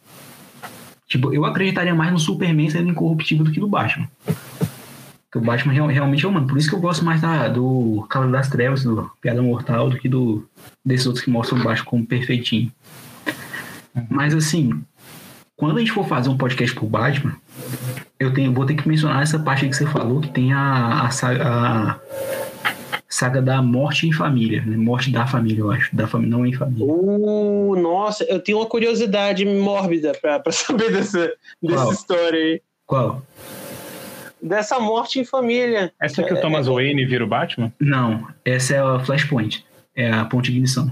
Tipo, eu acreditaria mais no Superman sendo incorruptível do que do Batman. Porque o Batman realmente é humano. Por isso que eu gosto mais da, do Calo das Trevas, do Piada Mortal, do que do, desses outros que mostram o Batman como perfeitinho. Mas assim, quando a gente for fazer um podcast pro Batman, eu tenho, vou ter que mencionar essa parte que você falou, que tem a, a, a saga da morte em família, né? Morte da família, eu acho. Da família, não em família. Uh, nossa, eu tenho uma curiosidade mórbida pra, pra [laughs] saber dessa, dessa história aí. Qual? Dessa morte em família. Essa é que o Thomas é, é, Wayne vira o Batman? Não, essa é a Flashpoint. É a ponte de ignição.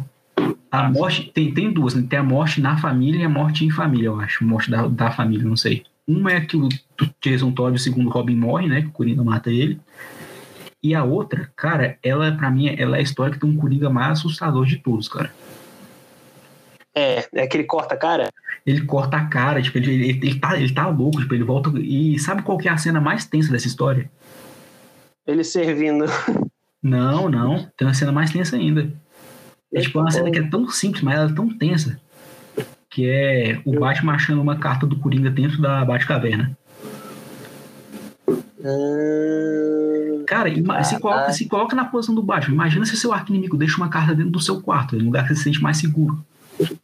A ah, morte, tem, tem duas, né? Tem a morte na família e a morte em família, eu acho. Morte da, da família, não sei. Uma é que o Jason Todd, o segundo Robin, morre, né? Que o Coringa mata ele. E a outra, cara, ela, para mim, ela é a história que tem um Coringa mais assustador de todos, cara. É, é que ele corta a cara? Ele corta a cara, tipo, ele, ele, ele, tá, ele tá louco, tipo, ele volta. E sabe qual que é a cena mais tensa dessa história? Ele servindo. Não, não. Tem uma cena mais tensa ainda. É tipo uma cena que é tão simples, mas ela é tão tensa. Que é o Batman achando uma carta do Coringa dentro da Batcaverna. Hum, cara, se, coloca, se coloca na posição do Batman. Imagina se seu arco inimigo deixa uma carta dentro do seu quarto, no lugar que você se sente mais seguro.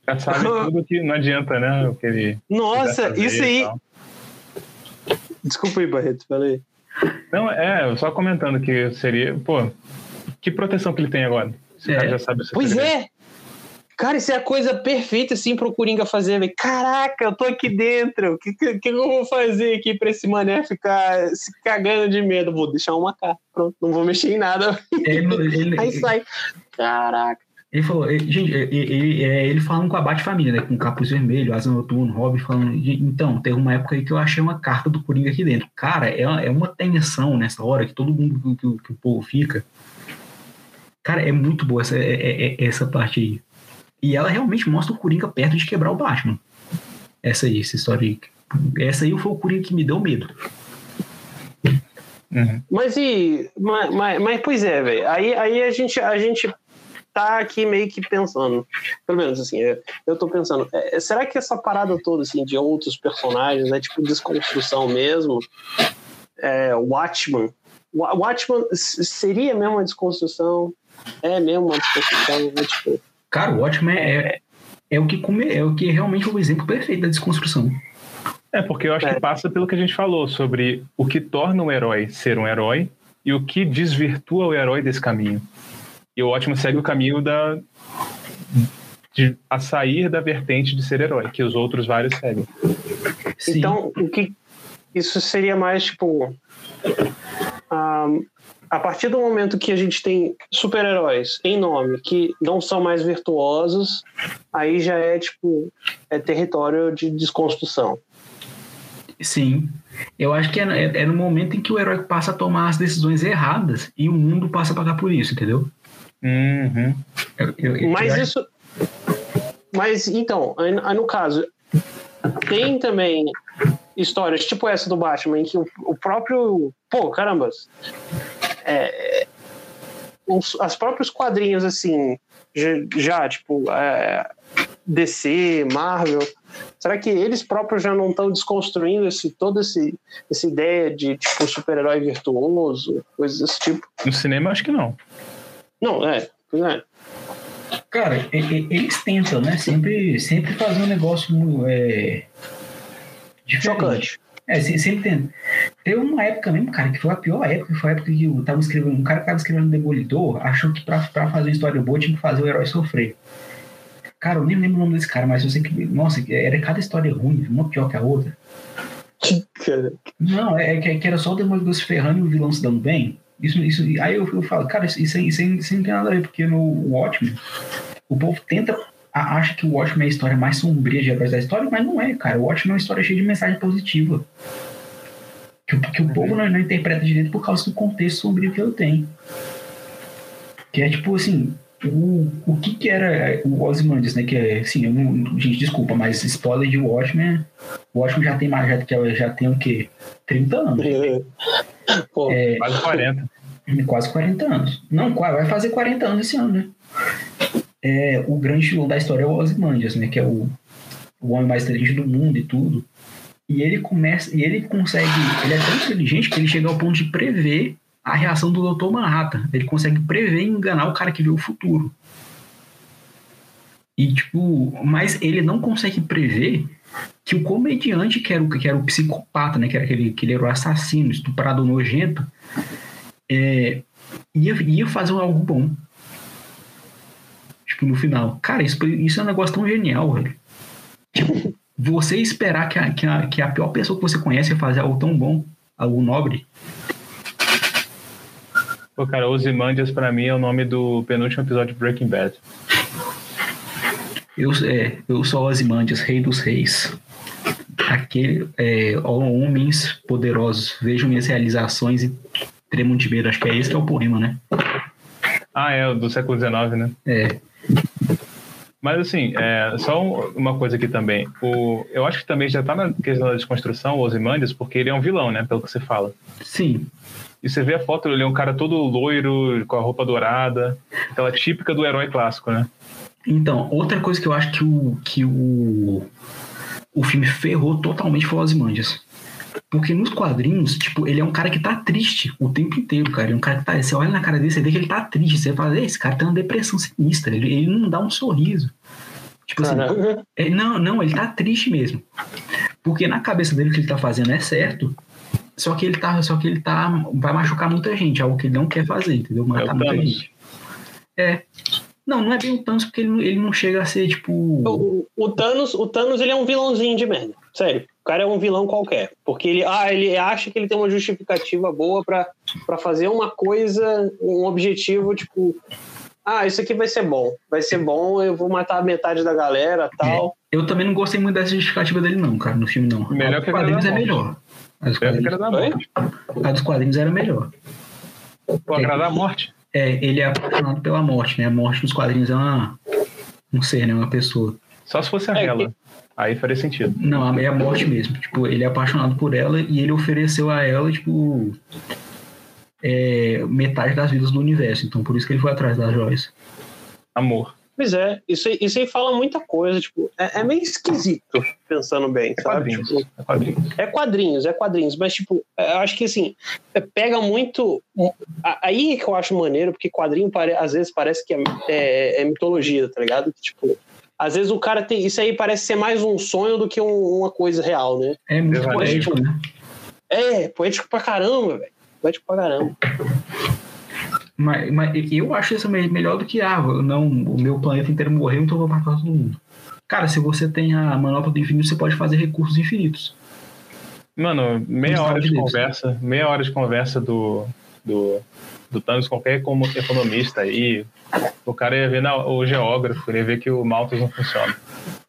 Já sabe [laughs] tudo que não adianta, né? O que ele Nossa, isso aí. Desculpa aí, Barreto, falei. Não, é, só comentando que seria, pô, que proteção que ele tem agora? Esse é. já sabe Pois é! Cara, isso é a coisa perfeita, assim, pro Coringa fazer. Véio. Caraca, eu tô aqui dentro. O que, que, que, eu vou fazer aqui pra esse mané ficar se cagando de medo? Vou deixar uma carta. Pronto, não vou mexer em nada. Ele, ele, Aí sai. Caraca. Ele falou, ele, gente, ele, ele, é, falando com a Bate-Família, né? Com o Capuz Vermelho, Asa Noturno, Robin, falando. Então, teve uma época aí que eu achei uma carta do Coringa aqui dentro. Cara, é, é uma tensão nessa hora que todo mundo, que, que, que o povo fica. Cara, é muito boa essa, é, é, é essa parte aí. E ela realmente mostra o Coringa perto de quebrar o Batman. Essa aí, essa história aí. Essa aí foi o Coringa que me deu medo. Uhum. Mas e. Mas, mas, mas, pois é, velho. Aí, aí a, gente, a gente tá aqui meio que pensando. Pelo menos assim, eu tô pensando. É, será que essa parada toda assim, de outros personagens é tipo desconstrução mesmo? É, Watchman. Watchman seria mesmo uma desconstrução? É mesmo uma desconstrução? É, tipo, Cara, o Watchmen é, é, é, o que come, é o que realmente é o exemplo perfeito da desconstrução. É, porque eu acho é. que passa pelo que a gente falou sobre o que torna um herói ser um herói e o que desvirtua o herói desse caminho. E o Ótimo segue o caminho da de, a sair da vertente de ser herói, que os outros vários seguem. Sim. Então, o que isso seria mais tipo um, a partir do momento que a gente tem super-heróis em nome que não são mais virtuosos, aí já é tipo é território de desconstrução. Sim. Eu acho que é, é, é, no momento em que o herói passa a tomar as decisões erradas e o mundo passa a pagar por isso, entendeu? Uhum. Eu, eu, mas eu isso. Mas então, aí, no caso, tem também histórias tipo essa do Batman, em que o, o próprio. Pô, caramba! É, os, as próprios quadrinhos, assim, já, já tipo, é, DC, Marvel, será que eles próprios já não estão desconstruindo esse, toda esse, essa ideia de, tipo, super-herói virtuoso, coisas desse tipo? No cinema, acho que não. Não, é. é. Cara, eles tentam, né? Sempre, sempre fazer um negócio é, diferente. Chocante. É, sempre tem. Teve uma época mesmo, cara, que foi a pior época, que foi a época que eu tava escrevendo, um cara que tava escrevendo Demolidor achou que pra, pra fazer uma história boa tinha que fazer o herói sofrer. Cara, eu nem lembro o nome desse cara, mas eu sei que, nossa, era cada história ruim, uma pior que a outra. Não, é, é que, era só o Demolidor se ferrando e o vilão se dando bem. Isso, isso, aí eu, eu falo, cara, isso, isso, isso, isso não tem nada a ver, porque no Watchmen, o povo tenta acha que o Watchmen é a história mais sombria de heróis da história, mas não é, cara. O Watchmen é uma história cheia de mensagem positiva. Que, que o povo não, não interpreta direito por causa do contexto sombrio que ele tem. Que é tipo assim, o, o que que era o Ozymandias, né? Que é, assim, eu não, gente, desculpa, mas spoiler de Watchmen, o Watchmen já tem mais, já, já tem o quê? 30 anos. [laughs] Pô, é, quase 40. Quase 40 anos. Não, vai fazer 40 anos esse ano, né? É, o grande vilão da história é o Ozymandias, né? Que é o, o homem mais inteligente do mundo e tudo. E ele começa, e ele consegue, ele é tão inteligente que ele chega ao ponto de prever a reação do Dr. Manhattan. Ele consegue prever e enganar o cara que vê o futuro. E, tipo, mas ele não consegue prever que o comediante, que era o, que era o psicopata, né? Que era aquele que ele era o assassino, estuprador nojento, é, ia, ia fazer algo bom. Tipo, no final. Cara, isso, isso é um negócio tão genial, velho. Tipo, você esperar que a, que, a, que a pior pessoa que você conhece fazer algo tão bom, algo nobre, Pô, cara, Ozymandias pra mim é o nome do penúltimo episódio de Breaking Bad. Eu, é, eu sou Ozymandias, rei dos reis. Aquele, é, ó, homens poderosos, vejam minhas realizações e tremam de medo. Acho que é esse que é o poema, né? Ah, é, do século XIX, né? É. Mas assim, é, só uma coisa aqui também. O, eu acho que também já tá na questão da desconstrução, o Ozymandias, porque ele é um vilão, né? Pelo que você fala. Sim. E você vê a foto, ele é um cara todo loiro, com a roupa dourada. Aquela típica do herói clássico, né? Então, outra coisa que eu acho que o, que o, o filme ferrou totalmente foi o Ozymandias. Porque nos quadrinhos, tipo, ele é um cara que tá triste o tempo inteiro, cara. Ele é um cara que tá. Você olha na cara dele, você vê que ele tá triste. Você fala, esse cara tem uma depressão sinistra. Ele, ele não dá um sorriso. Tipo assim. É, não, não, ele tá triste mesmo. Porque na cabeça dele o que ele tá fazendo é certo. Só que ele tá, só que ele tá, vai machucar muita gente, algo que ele não quer fazer, entendeu? Matar é muita Thanos. gente. É. Não, não é bem o Thanos porque ele, ele não chega a ser tipo. O, o, Thanos, o Thanos ele é um vilãozinho de merda. Sério. O cara é um vilão qualquer. Porque ele, ah, ele acha que ele tem uma justificativa boa para fazer uma coisa, um objetivo, tipo. Ah, isso aqui vai ser bom. Vai ser bom, eu vou matar metade da galera tal. É. Eu também não gostei muito dessa justificativa dele, não, cara, no filme, não. Melhor que quadrinhos é melhor. A dos, quadrinhos, a dos quadrinhos era melhor. Pô, agradar a morte? É, ele é apaixonado pela morte, né? A morte nos quadrinhos é uma, um ser, né? Uma pessoa. Só se fosse a é, Que... Aí faria sentido. Não, é a morte mesmo. Tipo, ele é apaixonado por ela e ele ofereceu a ela, tipo, é, metade das vidas do universo. Então, por isso que ele foi atrás das joias. Amor. Pois é, isso, isso aí fala muita coisa, tipo, é, é meio esquisito, pensando bem, é sabe? Quadrinhos, tipo, é quadrinhos. É quadrinhos, é quadrinhos, mas, tipo, é, eu acho que, assim, é, pega muito... Aí que eu acho maneiro, porque quadrinho, às vezes, parece que é, é, é mitologia, tá ligado? Tipo, às vezes o cara tem... Isso aí parece ser mais um sonho do que um, uma coisa real, né? É muito poético, né? É, poético pra caramba, velho. Poético pra caramba. Mas, mas eu acho isso melhor do que, ah, não, o meu planeta inteiro morreu, então eu vou matar todo mundo. Cara, se você tem a manopla do infinito, você pode fazer recursos infinitos. Mano, meia hora de conversa, meia hora de conversa do, do, do Thanos, qualquer como economista aí, o cara ia ver na, o geógrafo, ia ver que o Malthus não funciona.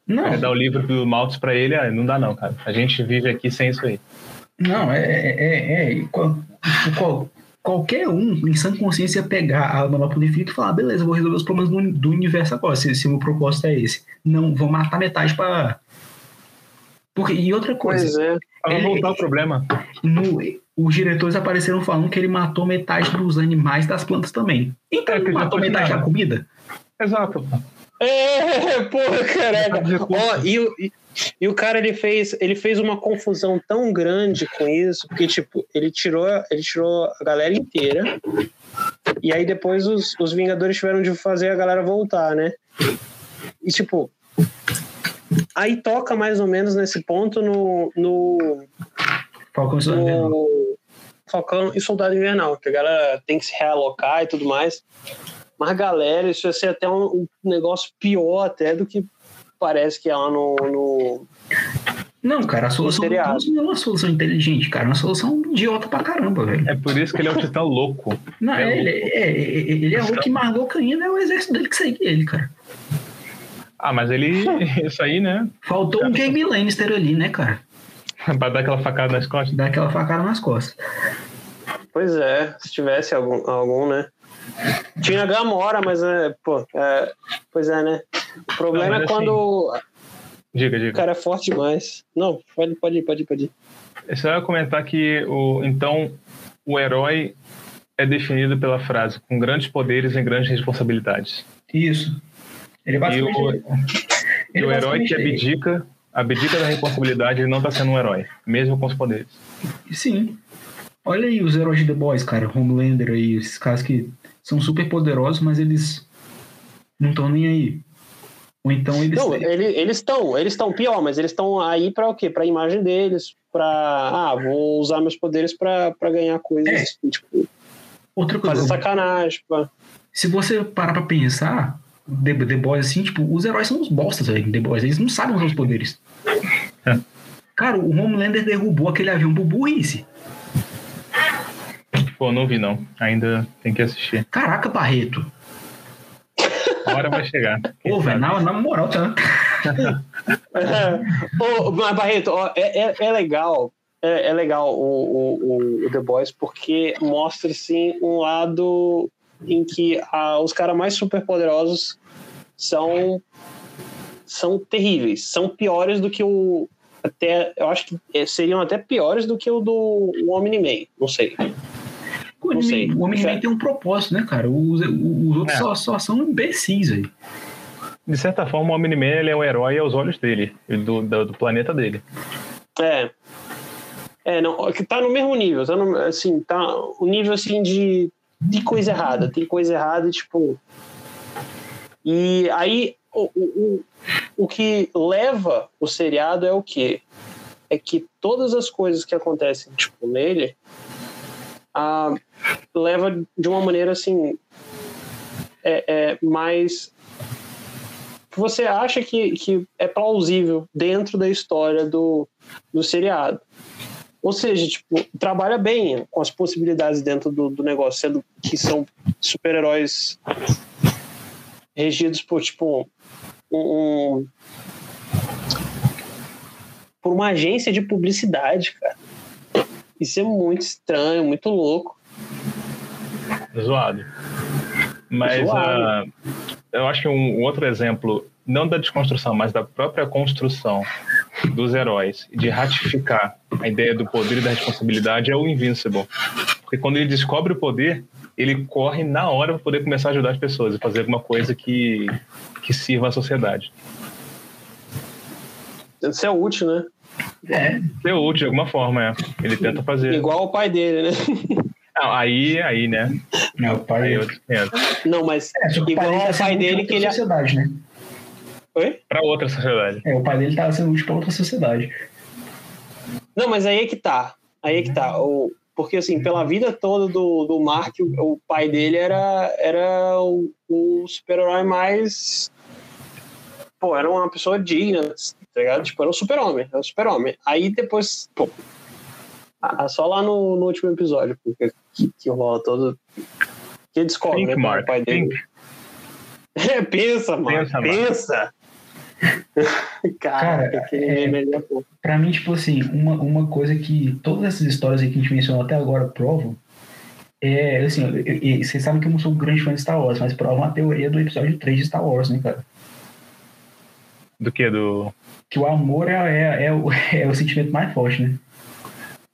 Não. Ia dar o livro do Malthus pra ele, ah, não dá não, cara. A gente vive aqui sem isso aí. Não, é, é, é, é qual, qual, qualquer um, em sã consciência, pegar a manopla do infinito e falar, beleza, vou resolver os problemas do, do universo agora, se, se o meu propósito é esse. Não, vou matar metade para porque, e outra coisa. Pois é. Para voltar o problema. No, os diretores apareceram falando que ele matou metade dos animais das plantas também. Então é, ele matou metade da comida? Exato. É, porra, caraca. Ó, e, e o cara ele fez, ele fez uma confusão tão grande com isso, porque tipo, ele tirou, ele tirou a galera inteira. E aí depois os, os Vingadores tiveram de fazer a galera voltar, né? E tipo, aí toca mais ou menos nesse ponto no no Falcão e Soldado Invernal. Falcão e Soldado Invernal, que a galera tem que se realocar e tudo mais. Mas galera, isso ia ser até um, um negócio pior até do que parece que é lá no, no... Não, cara, a solução não é uma solução inteligente, cara. É uma solução idiota pra caramba, velho. É por isso que ele é um titã louco. Não, é ele, louco. É, ele é o que mais louco ainda é o exército dele que segue ele, cara. Ah, mas ele. [laughs] Isso aí, né? Faltou um Jamie Lannister ali, né, cara? [laughs] pra dar aquela facada nas costas? Dar aquela facada nas costas. Pois é, se tivesse algum, algum né? Tinha Gamora, mas é, pô, é, pois é, né? O problema Não, é quando assim, diga, diga. o cara é forte demais. Não, pode, pode ir, pode ir, pode ir. Eu só ia comentar que o, então o herói é definido pela frase com grandes poderes e grandes responsabilidades. Isso. Ele é. E o, ele e o herói que abdica, abdica da responsabilidade, ele não está sendo um herói, mesmo com os poderes. Sim. Olha aí os heróis de The Boys, cara. Homelander aí, esses caras que são super poderosos, mas eles não estão nem aí. Ou então eles. Não, eles estão, eles estão pior, mas eles estão aí para o quê? Para a imagem deles, para ah, vou usar meus poderes para ganhar coisas, é. tipo, outra coisa. Fazer sacanagem, tipo. Se você parar para pensar, The, The Boys assim, tipo, os heróis são os bostas, velho, The Boys, eles não sabem usar os poderes. É. Cara, o Homelander derrubou aquele avião por burrice. Pô, não vi não. Ainda tem que assistir. Caraca, Barreto. A hora vai chegar. [laughs] Pô, velho, na, na moral, tá? [laughs] Ô, mas, Barreto, ó, é, é, é, legal. É, é legal o, o, o, The Boys porque mostra, assim, um lado em que a, os caras mais superpoderosos são são terríveis, são piores do que o até eu acho que seriam até piores do que o do Omni-Man, não sei. O Homem, tem um propósito, né, cara? Os, os outros é. só, só, são imbecis aí. De certa forma, o ele é o herói aos olhos dele, do, do, do, planeta dele. É. É, não, tá no mesmo nível, tá no, assim, tá o nível assim de, de coisa errada, tem coisa errada, tipo. E aí o, o, o que leva o seriado é o quê? É que todas as coisas que acontecem, tipo, nele, a, leva de uma maneira assim é, é mais você acha que, que é plausível dentro da história do, do seriado. Ou seja, tipo, trabalha bem com as possibilidades dentro do, do negócio, sendo que são super-heróis regidos por, tipo, um, por uma agência de publicidade, cara. Isso é muito estranho, muito louco. Zoado. Mas Zoado. Uh, eu acho que um, um outro exemplo, não da desconstrução, mas da própria construção dos heróis, de ratificar a ideia do poder e da responsabilidade, é o Invincible. Porque quando ele descobre o poder, ele corre na hora para poder começar a ajudar as pessoas e fazer alguma coisa que, que sirva à sociedade. Isso é útil, né? É. Ser útil de alguma forma, é. Ele tenta fazer. Igual o pai dele, né? [laughs] Não, aí, aí, né? Não, o pai. Aí Não, mas é, igual o pai, pai dele que ele. Sociedade, né? Oi? Pra outra sociedade. É, o pai dele tava sendo útil pra outra sociedade. Não, mas aí é que tá. Aí é que tá. O, porque, assim, pela vida toda do, do Mark, o, o pai dele era, era o, o super-herói mais. Pô, era uma pessoa digna, tá ligado? Tipo, era o super-homem, era o super-homem. Aí depois, pô, só lá no, no último episódio, porque que, que rola todo. Que descobre, Think, né, Mark, o pai dele. É, pensa, mano, pensa. pensa. [laughs] Cara, Cara é, é pra mim, tipo assim, uma, uma coisa que todas essas histórias que a gente mencionou até agora provam é, assim, vocês sabem que eu não sou um grande fã de Star Wars, mas provam a teoria do episódio 3 de Star Wars, né, cara? Do que? Do. Que o amor é, é, é, o, [laughs] é o sentimento mais forte, né?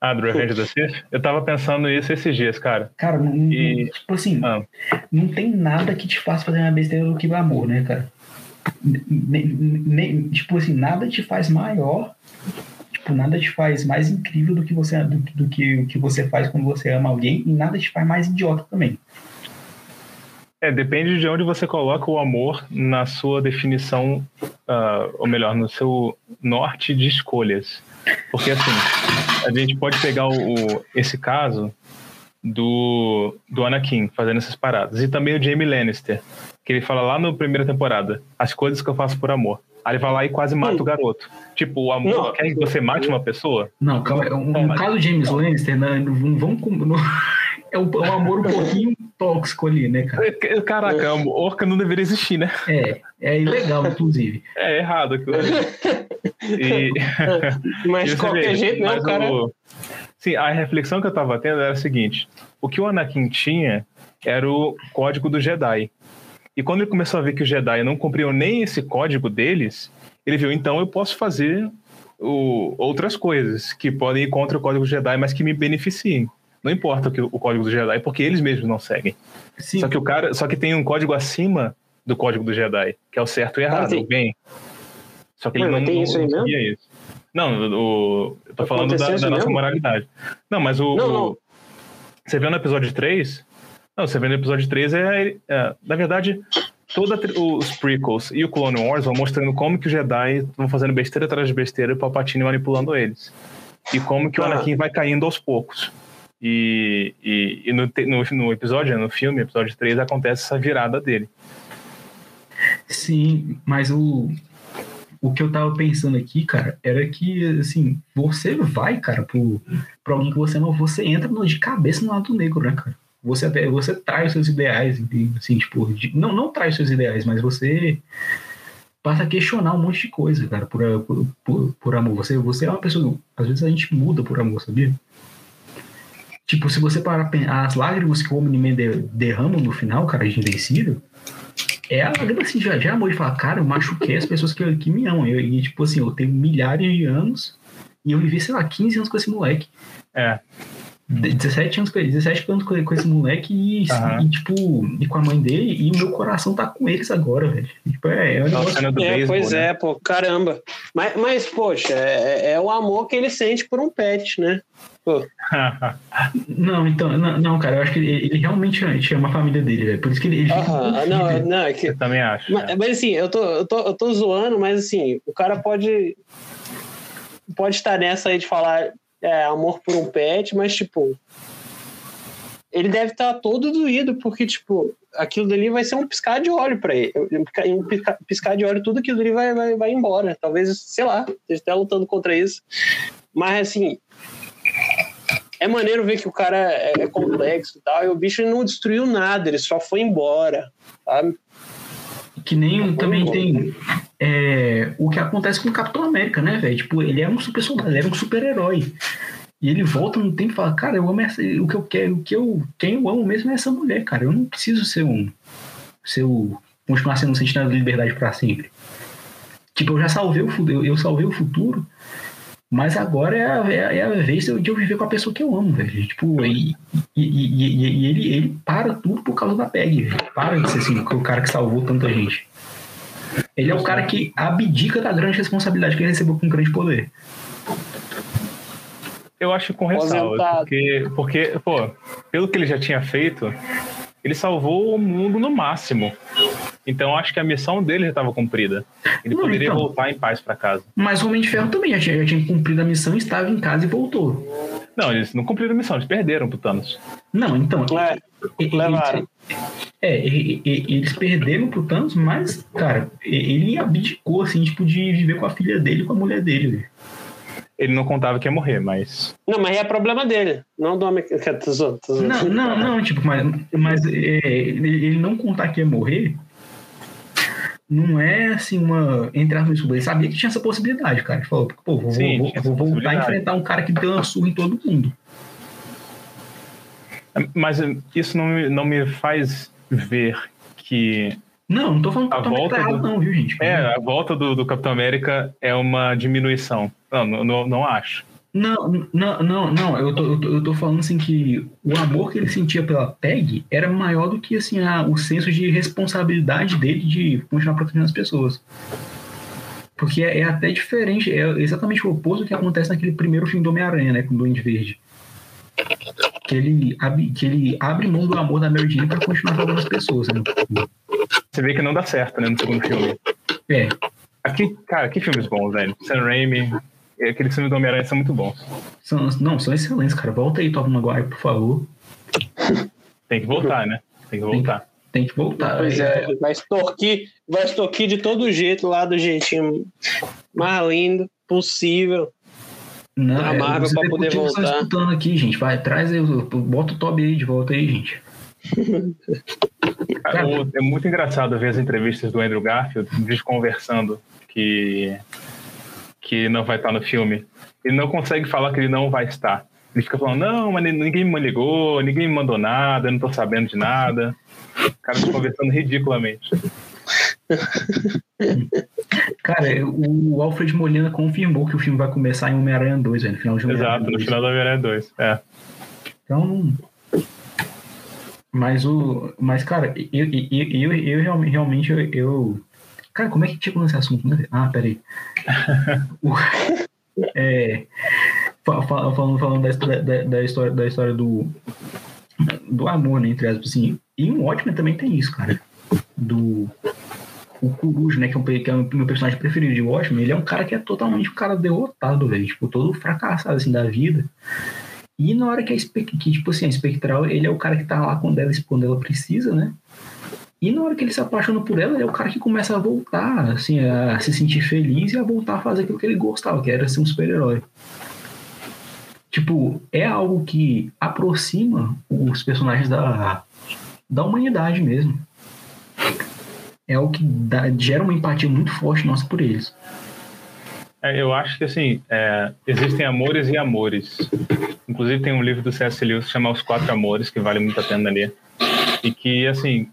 Ah, do Revenge of the Sith? Eu tava pensando isso esses dias, cara. Cara, não, e... tipo assim, ah. não tem nada que te faça fazer uma besteira do que o amor, né, cara? Nem, nem, tipo assim, nada te faz maior, tipo, nada te faz mais incrível do que você do, do que o que você faz quando você ama alguém e nada te faz mais idiota também. É, depende de onde você coloca o amor na sua definição, uh, ou melhor, no seu norte de escolhas. Porque assim, a gente pode pegar o, o, esse caso do, do Anakin fazendo essas paradas. E também o Jamie Lannister, que ele fala lá na primeira temporada, as coisas que eu faço por amor. Aí ele vai lá e quase mata o garoto. Tipo, o amor não, quer que você mate uma pessoa? Não, calma. No caso do James Lannister, não, não vamos. Não, é um, é um amor um [laughs] pouquinho tóxico ali, né, cara? Caraca, orca não deveria existir, né? É, é ilegal, inclusive. [laughs] É errado aquilo ali. E... [laughs] Mas de qualquer vê, jeito, né, o cara... O... Sim, a reflexão que eu tava tendo era a seguinte. O que o Anakin tinha era o código do Jedi. E quando ele começou a ver que os Jedi não cumpriam nem esse código deles, ele viu, então eu posso fazer o, outras coisas que podem ir contra o código Jedi, mas que me beneficiem. Não importa o, que, o código do Jedi, porque eles mesmos não seguem. Sim. Só que o cara, só que tem um código acima do código do Jedi, que é o certo e errado, ah, o bem. Só que ele não, tem isso aí mesmo? isso. Não, o, eu tô falando da, da nossa moralidade. Não, mas o, não, não. o, Você vê no episódio 3? Não, você vê no episódio 3 é, é na verdade, todos os prequels e o Clone Wars vão mostrando como que os Jedi vão fazendo besteira atrás de besteira e o Palpatine manipulando eles. E como que o ah. Anakin vai caindo aos poucos. E, e, e no, no, no, episódio, no filme, episódio 3, acontece essa virada dele. Sim, mas o, o que eu tava pensando aqui, cara, era que, assim, você vai, cara, pro, pro alguém que você não, você entra no, de cabeça no lado negro, né, cara? Você até, você traz seus ideais, assim, tipo, de, não, não traz seus ideais, mas você passa a questionar um monte de coisa, cara, por, por, por, por amor. Você, você é uma pessoa, às vezes a gente muda por amor, sabia? Tipo, se você parar as lágrimas que o homem derrama no final, cara, de invencível, é a lágrima assim, já, já amor de falar, cara, eu machuquei as pessoas que, que me amam. Eu, e, tipo assim, eu tenho milhares de anos e eu vivi, sei lá, 15 anos com esse moleque. É. 17 anos com ele, 17 anos com, esse moleque e, uhum. e, tipo, e com a mãe dele, e o meu coração tá com eles agora, velho. Tipo, é, é, um negócio... é beisebol, pois né? é, pô, caramba. Mas, mas poxa, é, é o amor que ele sente por um pet, né? [laughs] não, então, não, não, cara, eu acho que ele, ele realmente ama a família dele, velho. Por isso que ele. ele uhum, não, não, é que... Eu também acho. Mas, mas, assim, eu tô, eu, tô, eu tô zoando, mas assim, o cara pode. Pode estar nessa aí de falar é, amor por um pet, mas tipo. Ele deve estar todo doído, porque, tipo, aquilo dali vai ser um piscar de óleo para ele. Um piscar de óleo, tudo aquilo dali vai, vai, vai embora. Talvez, sei lá, esteja até lutando contra isso. Mas, assim, é maneiro ver que o cara é, é complexo e tal, e o bicho não destruiu nada, ele só foi embora, sabe? Que nem também tem é, o que acontece com o Capitão América, né, velho? Tipo, ele é um super soldado, ele é um super-herói. E ele volta no tempo e fala, cara, eu amo essa, o que eu quero, o que eu, quem eu amo mesmo é essa mulher, cara. Eu não preciso ser um, ser o, continuar sendo um sentinela de liberdade para sempre. Tipo, eu já salvei o, eu, eu salvei o futuro, mas agora é a, é a, vez de eu viver com a pessoa que eu amo, velho. Tipo, e, e, e, e, ele, ele para tudo por causa da PEG, velho. Para de ser assim, o cara que salvou tanta gente. Ele é o cara que abdica da grande responsabilidade que ele recebeu com grande poder. Eu acho com ressalva, porque, porque, pô, pelo que ele já tinha feito, ele salvou o mundo no máximo. Então acho que a missão dele já estava cumprida. Ele não, poderia então, voltar em paz para casa. Mas o Homem de Ferro também já tinha, já tinha cumprido a missão, estava em casa e voltou. Não, eles não cumpriram a missão, eles perderam pro Thanos. Não, então. É, levaram. É, eles perderam pro Thanos, mas, cara, ele abdicou, assim, tipo, de viver com a filha dele e com a mulher dele ele não contava que ia morrer, mas. Não, mas é problema dele, não do homem que Não, não, não, tipo, mas, mas é, ele não contar que ia morrer não é assim uma. Entre aspas, ele sabia que tinha essa possibilidade, cara. Ele falou, pô, vou, Sim, vou, vou voltar a enfrentar um cara que deu uma surra em todo mundo. Mas isso não, não me faz ver que não, não tô falando que a volta do... não, viu, gente? É, a volta do, do Capitão América é uma diminuição. Não, não, não acho. Não, não, não, não. Eu tô, eu tô, eu, tô, falando assim que o amor que ele sentia pela Peg era maior do que assim a, o senso de responsabilidade dele de continuar protegendo as pessoas. Porque é, é até diferente, é exatamente o oposto do que acontece naquele primeiro filme do Homem-Aranha, né, com o Duende Verde. Que ele, que ele abre mão do amor da Mary Jane pra continuar salvando as pessoas, né? Você vê que não dá certo, né, no segundo filme. É. Aqui, cara, que filmes bons, velho. Sam Raimi, aqueles filmes do Homem-Aranha são muito bons. São, não, são excelentes, cara. Volta aí, Tom Maguire, por favor. Tem que voltar, né? Tem que voltar. Tem, tem que voltar. Pois é, vai extorquir, vai extorquir de todo jeito lá do jeitinho mais lindo possível. Não, a Marvel é, pra poder voltar. escutando aqui, gente. Vai, traz aí, bota o Toby aí de volta aí, gente. [laughs] é muito engraçado ver as entrevistas do Andrew Garfield, eles conversando que, que não vai estar no filme. Ele não consegue falar que ele não vai estar. Ele fica falando, não, mas ninguém me ligou, ninguém me mandou nada, eu não tô sabendo de nada. Caras conversando ridiculamente. Cara, o Alfred Molina confirmou que o filme vai começar em Homem-Aranha 2, no final de Homem-Aranha Exato, 2. no final do Homem-Aranha 2, é. Então, mas o. Mas, cara, eu, eu, eu, eu realmente eu. Cara, como é que chegou nesse assunto? Né? Ah, peraí. [laughs] é, falando, falando da, da, da, história, da história do, do amor, né? Entre aspas, assim. E um ótimo também tem isso, cara. Do. O Coruja, né? Que é, um, que é o meu personagem preferido de Watchmen, ele é um cara que é totalmente um cara derrotado, velho. Tipo, todo fracassado, assim, da vida. E na hora que a, que, tipo assim, a espectral, ele é o cara que tá lá quando ela, quando ela precisa, né? E na hora que ele se apaixona por ela, ele é o cara que começa a voltar, assim, a se sentir feliz e a voltar a fazer aquilo que ele gostava, que era ser um super-herói. Tipo, é algo que aproxima os personagens da, da humanidade mesmo. É algo que dá, gera uma empatia muito forte nossa por eles. É, eu acho que assim, é, existem amores e amores. Inclusive tem um livro do C.S. Lewis chamado Os Quatro Amores, que vale muito a pena ler. E que, assim,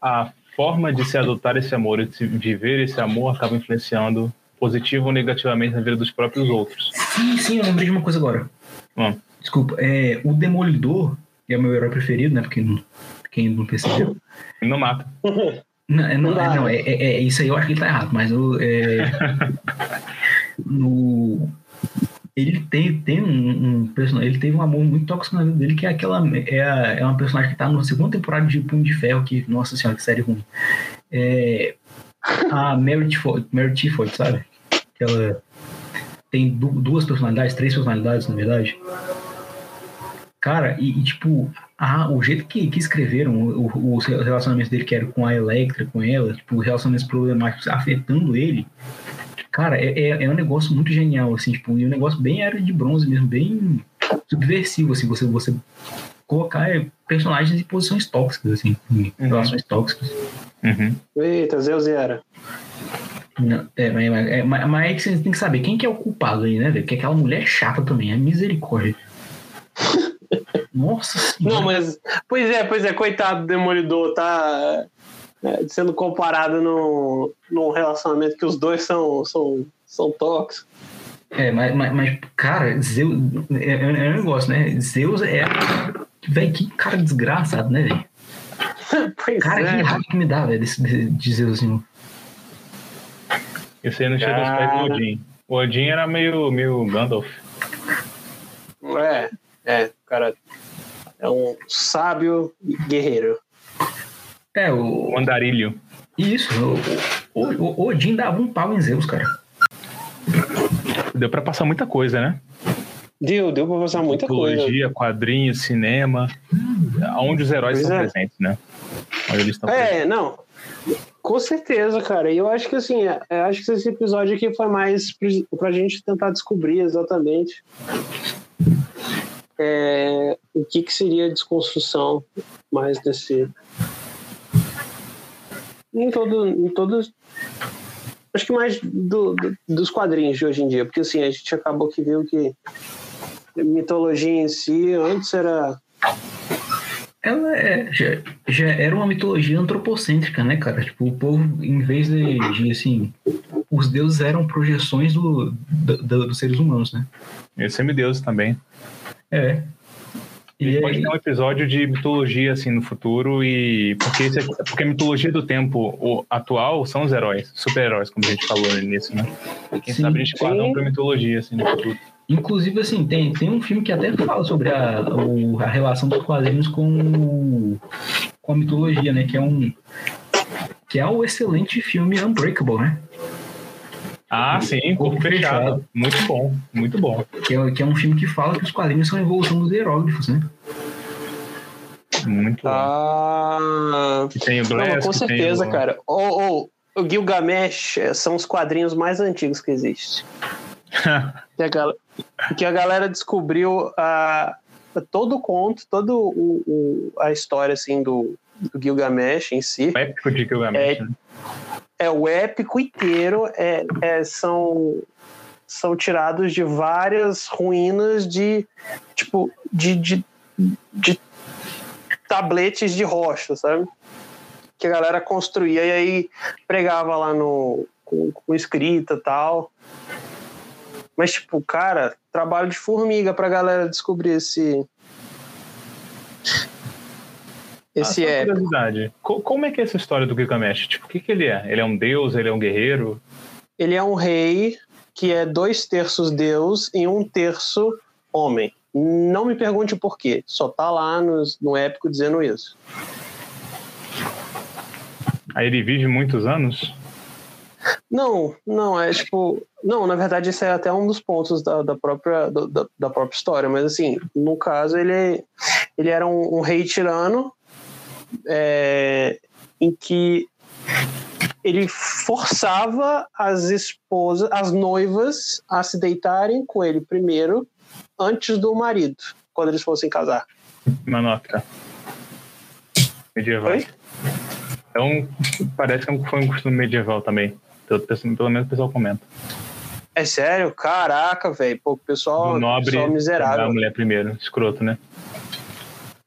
a forma de se adotar esse amor, de se viver esse amor, acaba influenciando positivo ou negativamente na vida dos próprios outros. Sim, sim, eu lembrei de uma coisa agora. Hum. Desculpa, é, o Demolidor, é o meu herói preferido, né? Porque quem não percebeu. Não mata. [laughs] Não, é, não, não, é, é, é, isso aí eu acho que ele tá errado, mas o, é, [laughs] no, ele tem, tem um, um, personagem, ele teve um amor muito tóxico na vida dele, que é aquela. É, a, é uma personagem que tá na segunda temporada de Punho de Ferro, que, nossa senhora, que série ruim. É, a Mary Tifford, sabe? Que ela tem du, duas personalidades, três personalidades, na verdade. Cara, e, e tipo, ah, o jeito que, que escreveram o, o, relacionamento dele, que era com a Electra, com ela, tipo, relacionamentos problemáticos afetando ele, cara, é, é, é, um negócio muito genial, assim, tipo, e um negócio bem era de bronze mesmo, bem subversivo, assim, você, você colocar é, personagens em posições tóxicas, assim, em uhum. relações tóxicas. Uhum. Eita, Zeus era. Não, é, mas, é, mas, mas, é você tem que saber quem que é o culpado aí, né, velho? Porque aquela mulher chata também, é misericórdia. [laughs] Nossa senhora. Não, mas. Pois é, pois é, coitado do Demolidor, tá é, sendo comparado no, num relacionamento que os dois são, são, são tóxicos. É, mas, mas, mas cara, Zeus. É, é, é um negócio, né? Zeus é. Velho, que cara desgraçado, né, velho? [laughs] cara, é. que raiva que me dá, velho, de, de Zeusinho. Isso aí não chega aos pés do Odin. O Odin era meio, meio Gandalf. É, é, cara é um sábio guerreiro. É, o. o andarilho. Isso, o, o, o Odin dava um pau em Zeus, cara. Deu pra passar muita coisa, né? Deu, deu pra passar muita coisa. quadrinhos, cinema. Onde os heróis pois estão é. presentes, né? Onde eles estão é, presentes. não. Com certeza, cara. E eu acho que assim, eu é, acho que esse episódio aqui foi mais pra gente tentar descobrir exatamente é, o que, que seria a desconstrução mais desse. Em, todo, em todos. Acho que mais do, do, dos quadrinhos de hoje em dia, porque assim, a gente acabou que viu que mitologia em si antes era. Ela é, já, já era uma mitologia antropocêntrica, né, cara? Tipo, o povo, em vez de, de assim, os deuses eram projeções do, do, dos seres humanos, né? E semideuses também. É. E pode aí... ter um episódio de mitologia assim no futuro e porque esse, porque a mitologia do tempo atual são os heróis, super-heróis, como a gente falou no início, né? Quem sim, sabe a gente guarda um pra mitologia assim no futuro. Inclusive, assim, tem, tem um filme que até fala sobre a, o, a relação dos quadrinhos com, com a mitologia, né? Que é um que é o excelente filme Unbreakable, né? Ah, sim, Corpo, fechado. fechado. Muito bom, muito bom. Que é, que é um filme que fala que os quadrinhos são a evolução dos hieróglifos, né? Muito ah, bom. E tem o Blast, Não, com certeza, o... cara. Ou oh, oh, o Gilgamesh é, são os quadrinhos mais antigos que existem. [laughs] que, a galera, que a galera descobriu a, todo o conto, toda a história assim do, do Gilgamesh em si. O épico de Gilgamesh. É, né? É o épico inteiro é, é, são são tirados de várias ruínas de tipo de, de, de tabletes de rocha, sabe? Que a galera construía e aí pregava lá no com, com escrita tal. Mas tipo, cara, trabalho de formiga pra galera descobrir esse esse é. curiosidade. Como é que é essa história do Gilgamesh? Tipo, o que, que ele é? Ele é um deus? Ele é um guerreiro? Ele é um rei que é dois terços deus e um terço homem. Não me pergunte por quê. Só tá lá no, no épico dizendo isso. Aí ele vive muitos anos? Não, não, é tipo. Não, na verdade, esse é até um dos pontos da, da própria, da, da, própria história, mas assim, no caso, ele, ele era um, um rei tirano é, em que ele forçava as esposas, as noivas, a se deitarem com ele primeiro, antes do marido, quando eles fossem casar. Uma nota. Medieval. Oi? É um, parece que foi um costume medieval também. Pelo, menos o pessoal comenta. É sério? Caraca, velho. Pô, o pessoal, Do nobre, pessoal miserável. A mulher primeiro, escroto, né?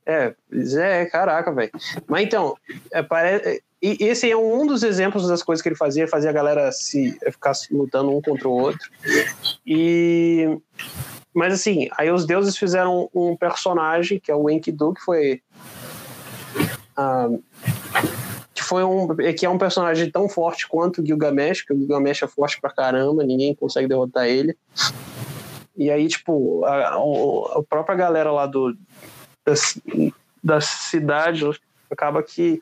É, é, caraca, velho. Mas então, é, parece, e esse é um dos exemplos das coisas que ele fazia, fazia a galera se ficar lutando um contra o outro. E mas assim, aí os deuses fizeram um personagem que é o Enkidu, que foi uh, que foi um que é um personagem tão forte quanto o Gilgamesh, que o Gilgamesh é forte pra caramba, ninguém consegue derrotar ele. E aí, tipo, a, a, a própria galera lá do das, das cidades, acaba que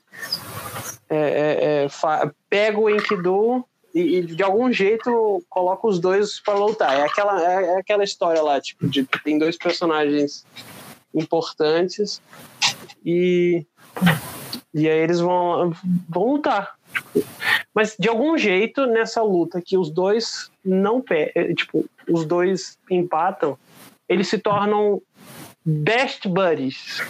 é, é, é, pega o Enkidu e, e, de algum jeito coloca os dois para lutar. É aquela, é, é, aquela história lá, tipo, de tem dois personagens importantes e, e aí eles vão, vão lutar. Mas de algum jeito, nessa luta que os dois não tipo, os dois empatam, eles se tornam best buddies.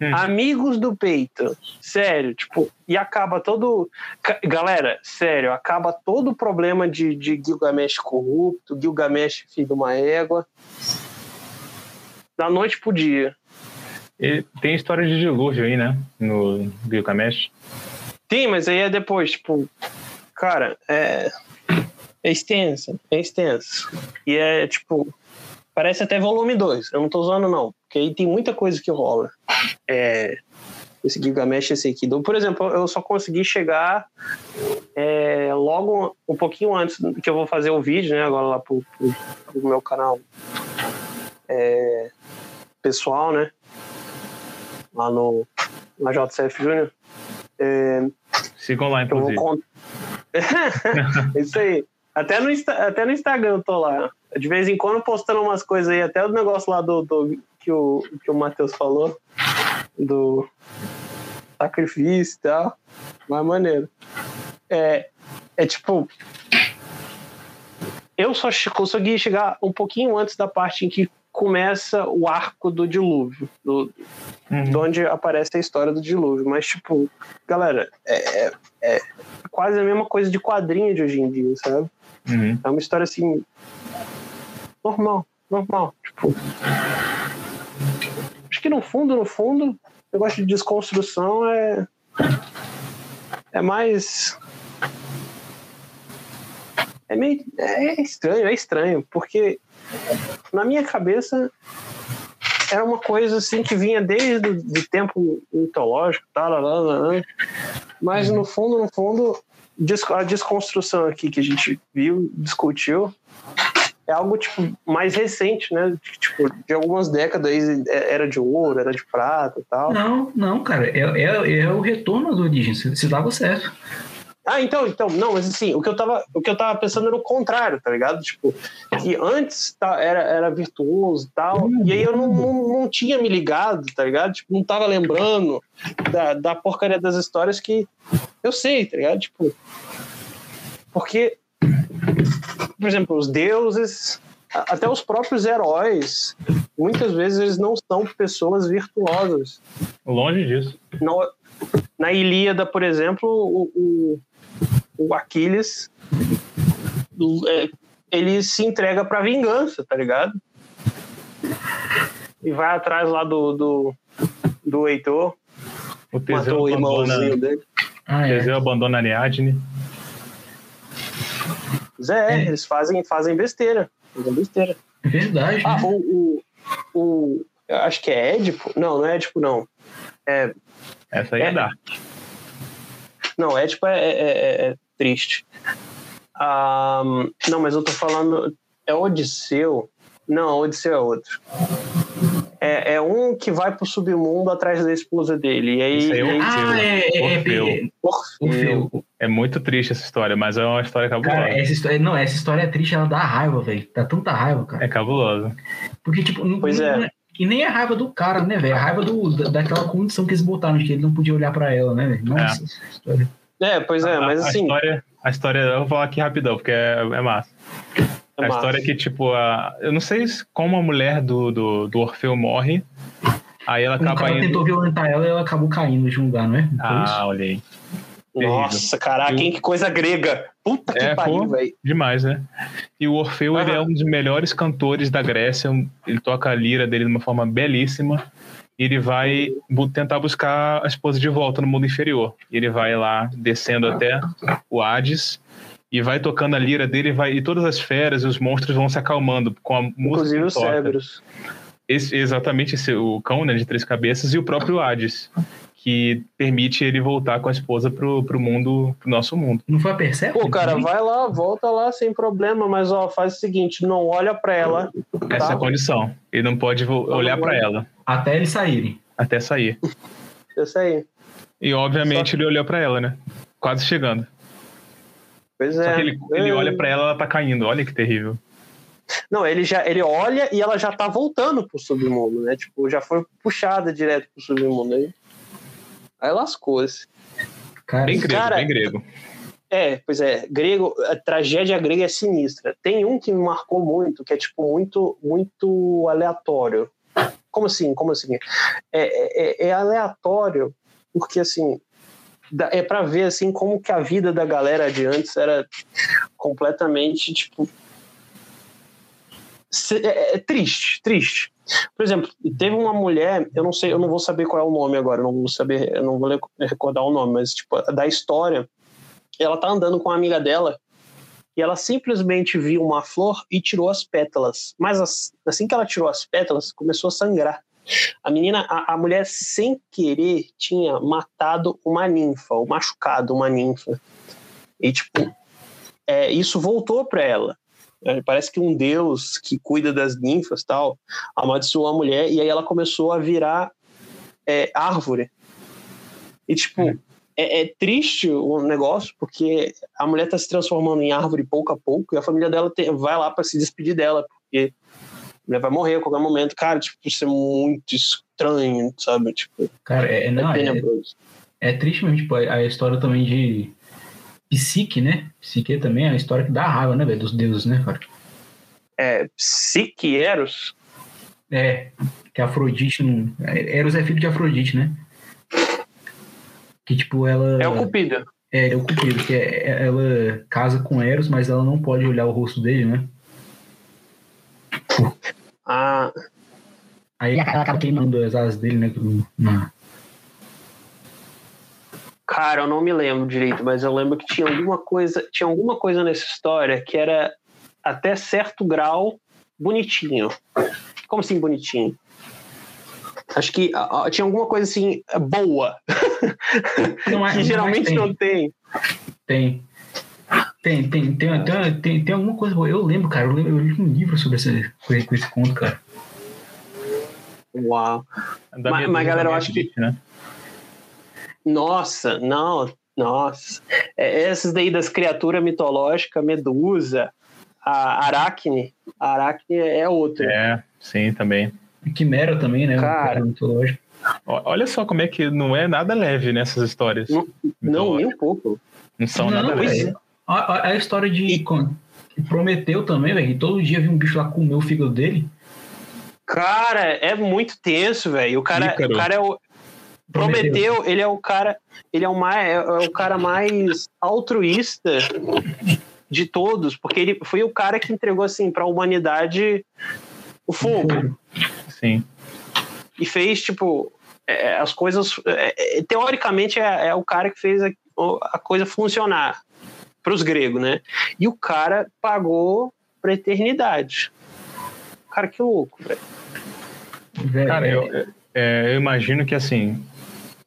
Hum. Amigos do peito. Sério, tipo, e acaba todo. Galera, sério, acaba todo o problema de, de Gilgamesh corrupto, Gilgamesh filho de uma égua. Da noite pro dia. E tem história de dilúvio aí, né? No Gilgamesh. Tem, mas aí é depois, tipo. Cara, é. É extensa, é extenso. E é tipo. Parece até volume 2. Eu não tô usando, não. Porque aí tem muita coisa que rola. É, esse Gilgamesh, esse aqui. Por exemplo, eu só consegui chegar é, logo um pouquinho antes que eu vou fazer o vídeo, né? Agora lá pro, pro, pro meu canal é, pessoal, né? Lá no na JCF Júnior. É, Sigam lá, inclusive. Cont... [laughs] Isso aí. Até no, até no Instagram eu tô lá. De vez em quando postando umas coisas aí, até o negócio lá do, do que o, que o Matheus falou, do sacrifício e tal. Mas maneiro. É, é tipo. Eu só consegui chegar um pouquinho antes da parte em que começa o arco do dilúvio, do, uhum. de onde aparece a história do dilúvio. Mas, tipo, galera, é, é, é quase a mesma coisa de quadrinho de hoje em dia, sabe? Uhum. É uma história assim. normal, normal. Tipo. Acho que no fundo, no fundo, o negócio de desconstrução é. É mais. É meio. É estranho, é estranho, porque na minha cabeça era uma coisa assim que vinha desde o tempo mitológico, lá, mas no fundo, no fundo, a desconstrução aqui que a gente viu, discutiu, é algo tipo mais recente, né? Tipo, de algumas décadas é, era de ouro, era de prata e tal. Não, não, cara, é, é, é o retorno às origens, se dava certo. Ah, então, então, não, mas assim, o que eu tava, o que eu tava pensando era o contrário, tá ligado? Tipo, que antes tá, era, era virtuoso e tal, e aí eu não, não, não, tinha me ligado, tá ligado? Tipo, não tava lembrando da, da porcaria das histórias que eu sei, tá ligado? Tipo, porque, por exemplo, os deuses até os próprios heróis, muitas vezes eles não são pessoas virtuosas. Longe disso. Na, na Ilíada, por exemplo, o, o, o Aquiles é, ele se entrega pra vingança, tá ligado? E vai atrás lá do, do, do Heitor. O Teseu Matou o abandona, irmãozinho dele. Ah, é. Teseu abandona a Ariadne. Mas é, É. eles fazem, fazem besteira. Fazem besteira. Verdade. Ah, né? o, o, o- acho que é Édipo. Não, não é Édipo, não. É, Essa aí é, É. Dark. não, Édipo é, é- é- é triste. Ah, não, mas eu tô falando. É Odisseu. Não, Odisseu é outro. É, é um que vai pro submundo atrás da esposa dele. E aí. Isso aí é o aí- Ah, é, é, é, Orfeu. é, Orfeu. Orfeu. É muito triste essa história, mas é uma história cabulosa. Cara, essa história, não, essa história é triste, ela dá raiva, velho. Dá tanta raiva, cara. É cabulosa. Porque, tipo, não, Pois não é. E nem é raiva do cara, né, velho? É raiva do, da- daquela condição que eles botaram, de que ele não podia olhar pra ela, né, velho? Nossa, essa história. É, pois é, mas a, a assim. história, a história, eu vou falar aqui rapidão, porque é, é massa. é a massa. história é que, tipo, a, eu não sei se- como a mulher do, do, do Orfeu morre, aí ela O acaba cara indo. tentou violentar ela e ela acabou caindo de um lugar, não é? Não? Ah, olha aí. Nossa, caraca, hein? Que coisa grega. Puta que É, pariu, velho. Demais, né? E o Orfeu, ele é um dos melhores cantores da Grécia. Ele toca a lira dele de uma forma belíssima. Ele vai bu- tentar buscar a esposa de volta no mundo inferior. Ele vai lá, descendo até o Hades. E vai tocando a lira dele. e Vai, e todas as feras e os monstros vão se acalmando com a música. Inclusive os cérebros. Esse, exatamente esse, o cão né, de três cabeças e o próprio Hades. Que permite ele voltar com a esposa pro, pro mundo, pro nosso mundo. Não foi a Persephone? Pô, cara, vai lá, volta lá sem problema, mas ó, faz o seguinte, não olha pra ela. Essa é a Tá. condição. Ele não pode Não olhar para ela Até eles saírem. até sair. [laughs] Isso aí. E obviamente Só- ele olhou para ela, né? Quase chegando. Pois Só é. que ele, ele olha para ela, ela tá caindo. Olha que terrível. Não, ele já ele olha e ela já tá voltando pro submundo, né? Tipo, já foi puxada direto pro submundo aí. Aí lascou-se. Cara, Bem grego, Cara, bem grego. É, pois é, grego, a tragédia grega é sinistra. Tem um que me marcou muito, que é tipo muito, muito aleatório. Como assim? Como assim? É, é, é aleatório porque assim é para ver assim como que a vida da galera de antes era completamente tipo é, é triste, triste. Por exemplo, teve uma mulher, eu não sei, eu não vou saber qual é o nome agora, não vou saber, eu não vou recordar o nome, mas tipo da história ela tá andando com uma amiga dela e ela simplesmente viu uma flor e tirou as pétalas. Mas as- assim que ela tirou as pétalas, começou a sangrar. A menina, a, a mulher, sem querer, tinha matado uma ninfa, ou machucado uma ninfa. E, tipo, é, isso voltou para ela. É, parece que um deus que cuida das ninfas tal amaldiçoou a mulher e aí ela começou a virar é, árvore. E, tipo, é, é triste o negócio, porque a mulher tá se transformando em árvore pouco a pouco e a família dela tem- vai lá para se despedir dela, porque a mulher vai morrer a qualquer momento. Cara, tipo, isso é muito estranho, sabe? Tipo, cara, é, é não, é, tenebroso. é triste mesmo, tipo, a, a história também de Psique, né? Psique também é uma história que dá raiva, né, velho, dos deuses, né, cara? É, Psique Eros, É, que Afrodite não... Eros é filho de Afrodite, né? Que, tipo, ela... é o Cupido. É, é o Cupido, que é- é- ela casa com Eros, mas ela não pode olhar o rosto dele, né? Ah, Aí ela acaba queimando as asas dele, né? Na... cara, eu não me lembro direito, mas eu lembro que tinha alguma coisa, tinha alguma coisa nessa história que era até certo grau bonitinho. Como assim bonitinho? Acho que ah, tinha alguma coisa assim boa, [laughs] Não, mas- [laughs] que mas geralmente tem. não tem. Tem. Tem, tem, tem, tem, tem, tem alguma coisa boa. Eu lembro, cara, eu, lembro, eu li um livro sobre esse, com esse, com esse conto, cara. Uau. Da Mas- mas, galera, eu acho que- Né? Nossa, não, nossa. É, essas daí das criaturas mitológicas, Medusa, a Aracne, a Aracne é outra. É, sim, também. Quimera também, né? Cara. mitológico. Olha só como é que não é nada leve nessas histórias. Não, Não, nem um pouco. Não são Não, nada leves. é. A, a- a história de. E- Prometeu também, velho. Todo dia vi um bicho lá comer o fígado dele. Cara, é muito tenso, velho. O cara, o cara é o. Prometeu. Prometeu, ele é o cara, ele é o mais, é o cara mais altruísta de todos, porque ele foi o cara que entregou assim para a humanidade o fogo. Sim. E fez tipo é, as coisas. É, é teoricamente é, é, o cara que fez a, a coisa funcionar para os gregos, né? E o cara pagou para eternidade. Cara, que louco, velho. Cara, eu, é, eu imagino que assim,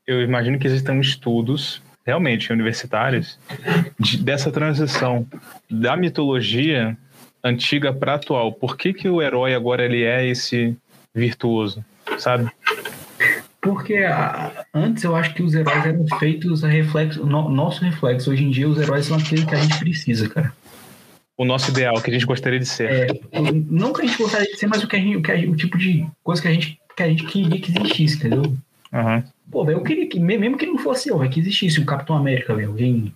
eu imagino que existam estudos realmente universitários de, dessa transição da mitologia antiga para atual. Por que, que o herói agora ele é esse virtuoso, sabe? Porque a, antes eu acho que os heróis eram feitos a reflexo, no, nosso reflexo. Hoje em dia os heróis são aquilo que a gente precisa, cara. O nosso ideal, que a gente gostaria de ser. É, não que a gente gostaria de ser, mas o, que a gente, o, que a, o tipo de coisa que a gente, que a gente queria que existisse, entendeu? Uhum. Pô, velho, eu queria que, mesmo que não fosse eu, que existisse um Capitão América, velho, alguém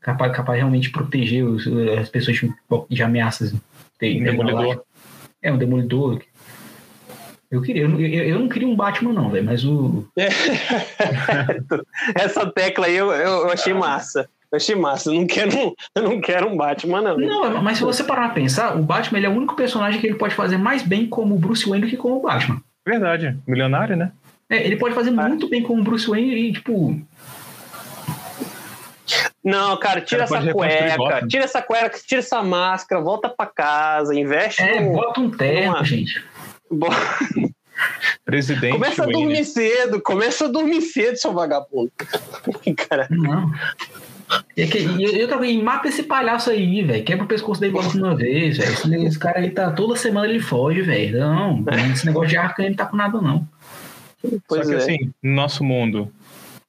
capaz, capaz realmente proteger os, as pessoas de, de ameaças. Tem, um demolidor. É, um demolidor. Eu queria, eu, eu, eu não queria um Batman, não, velho, mas o. [laughs] Essa tecla aí eu, eu achei massa. Eu achei massa. Eu não quero, eu não quero um Batman, não. Não, mas se você parar pra pensar, o Batman ele é o único personagem que ele pode fazer mais bem como o Bruce Wayne do que como o Batman. Verdade. Milionário, né? É, ele pode fazer ah. muito bem como o Bruce Wayne e, tipo, não, cara, tira cara essa cueca, tira essa cueca, tira essa máscara, volta pra casa, investe. É, no, bota um terno, uma... gente. Presidente. Começa a dormir cedo, começa a dormir cedo, seu vagabundo. [laughs] cara. Não. É que, eu, eu também mata esse palhaço aí, velho. Quebra o pescoço dele de uma vez, velho. Esse, esse, cara aí tá. Toda semana ele foge, velho. Não, [laughs] esse negócio de arca ele não tá com nada, não. Pois Só que é. assim, no nosso mundo,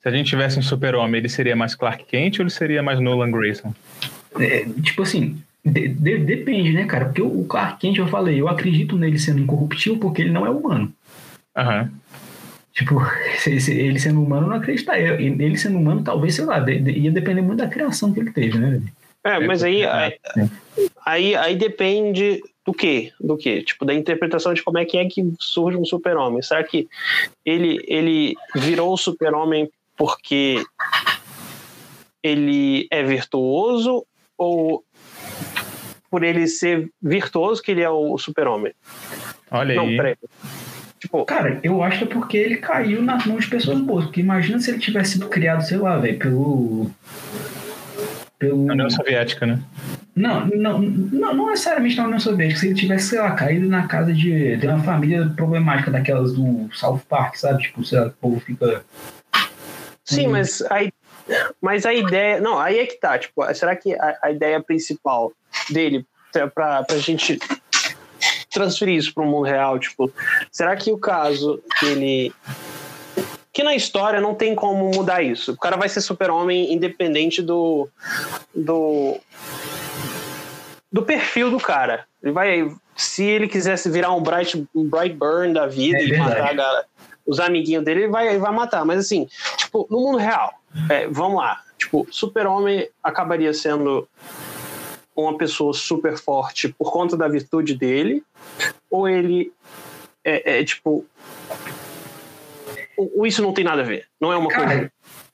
se a gente tivesse um super-homem, ele seria mais Clark Kent ou ele seria mais Nolan Grayson? É, tipo assim, de, de, depende, né, cara? Porque o Clark Kent, eu falei, eu acredito nele sendo incorruptível porque ele não é humano. Aham. Uhum. Tipo, [laughs] ele sendo humano, não acreditaria. Ele sendo humano, talvez, sei lá, ia depender muito da criação que ele teve, né? É, mas aí, aí, aí, aí depende do que? Do que? Tipo, da interpretação de como é que é que surge um super-homem. Será que ele, ele virou o super-homem porque ele é virtuoso ou por ele ser virtuoso que ele é o super-homem? Olha Não, aí. Peraí. Tipo, cara, eu acho que é porque ele caiu nas mãos de pessoas boas. Porque imagina se ele tivesse sido criado, sei lá, velho, pelo. Pelo... A União Soviética, né? Não, não, não, não necessariamente na União Soviética. Se ele tivesse, sei lá, caído na casa de, de uma família problemática daquelas do South Park, sabe? Tipo, sei lá, o povo fica Sim, uhum. mas a, mas a ideia. Não, aí é que tá. Tipo, será que a, a ideia principal dele, para a gente transferir isso para o mundo real, tipo, será que o caso que ele. Que na história não tem como mudar isso. O cara vai ser super-homem independente do. do. do perfil do cara. Ele vai. Se ele quisesse virar um Bright, um Bright Burn da vida é e matar a galera os amiguinhos dele, ele vai, ele vai matar. Mas assim, tipo, no mundo real, é, vamos lá. Tipo, super-homem acabaria sendo uma pessoa super forte por conta da virtude dele, ou ele é, é tipo. Ou isso não tem nada a ver? Não é uma Cara, coisa.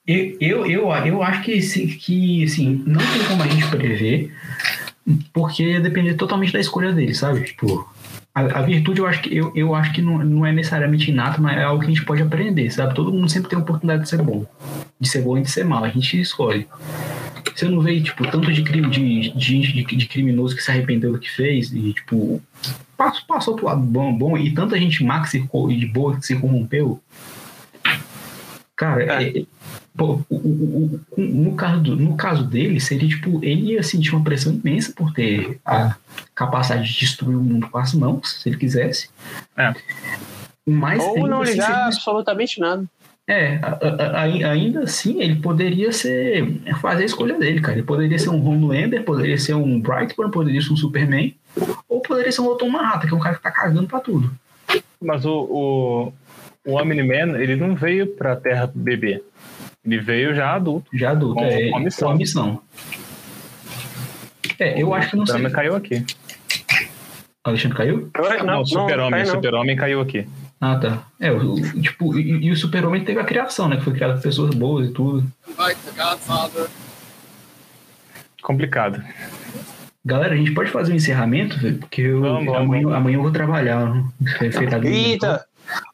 Eu, eu, eu, eu acho que, que assim, não tem como a gente prever, porque depende totalmente da escolha dele, sabe? Tipo, a, a, virtude eu acho que, eu, eu acho que não, não é necessariamente inato, mas é algo que a gente pode aprender, sabe? Todo mundo sempre tem a oportunidade de ser bom. De ser bom e de ser mal. A gente escolhe. Você não vê, tipo, tanto de crime de, de, de, de criminoso que se arrependeu do que fez e, tipo, passou, passou pro lado bom, bom e tanta gente má que se, de boa que se corrompeu. Cara, é. É, Pô, o, o, o, no, caso do, no caso dele, seria tipo, ele ia sentir uma pressão imensa por ter a capacidade de destruir o mundo com as mãos, se ele quisesse. É. Mas Ou não assim, ligar absolutamente nada. É, a, a, a, ainda assim, ele poderia ser. fazer a escolha dele, cara. Ele poderia ser um Homelander, poderia ser um Brightburn, poderia ser um Superman, ou poderia ser um Otto Manhattan, que é um cara que tá cagando pra tudo. Mas o, o, o Omni-Man, ele não veio pra Terra beber. Ele veio já adulto. Já adulto, com, é. Com a missão. Com a missão. É, eu acho que não sei. Super-Homem caiu aqui. Alexandre caiu? Não, Super-Homem, cai não. Super-Homem caiu aqui. Ah, tá. É, o, o- tipo, e, e o Super-Homem teve a criação, né? Que foi criado por pessoas boas e tudo. Godfather. Complicado. Galera, a gente pode fazer um encerramento, velho? Porque eu, Vamos, amanhã, vamos. amanhã eu vou trabalhar. né? Eita!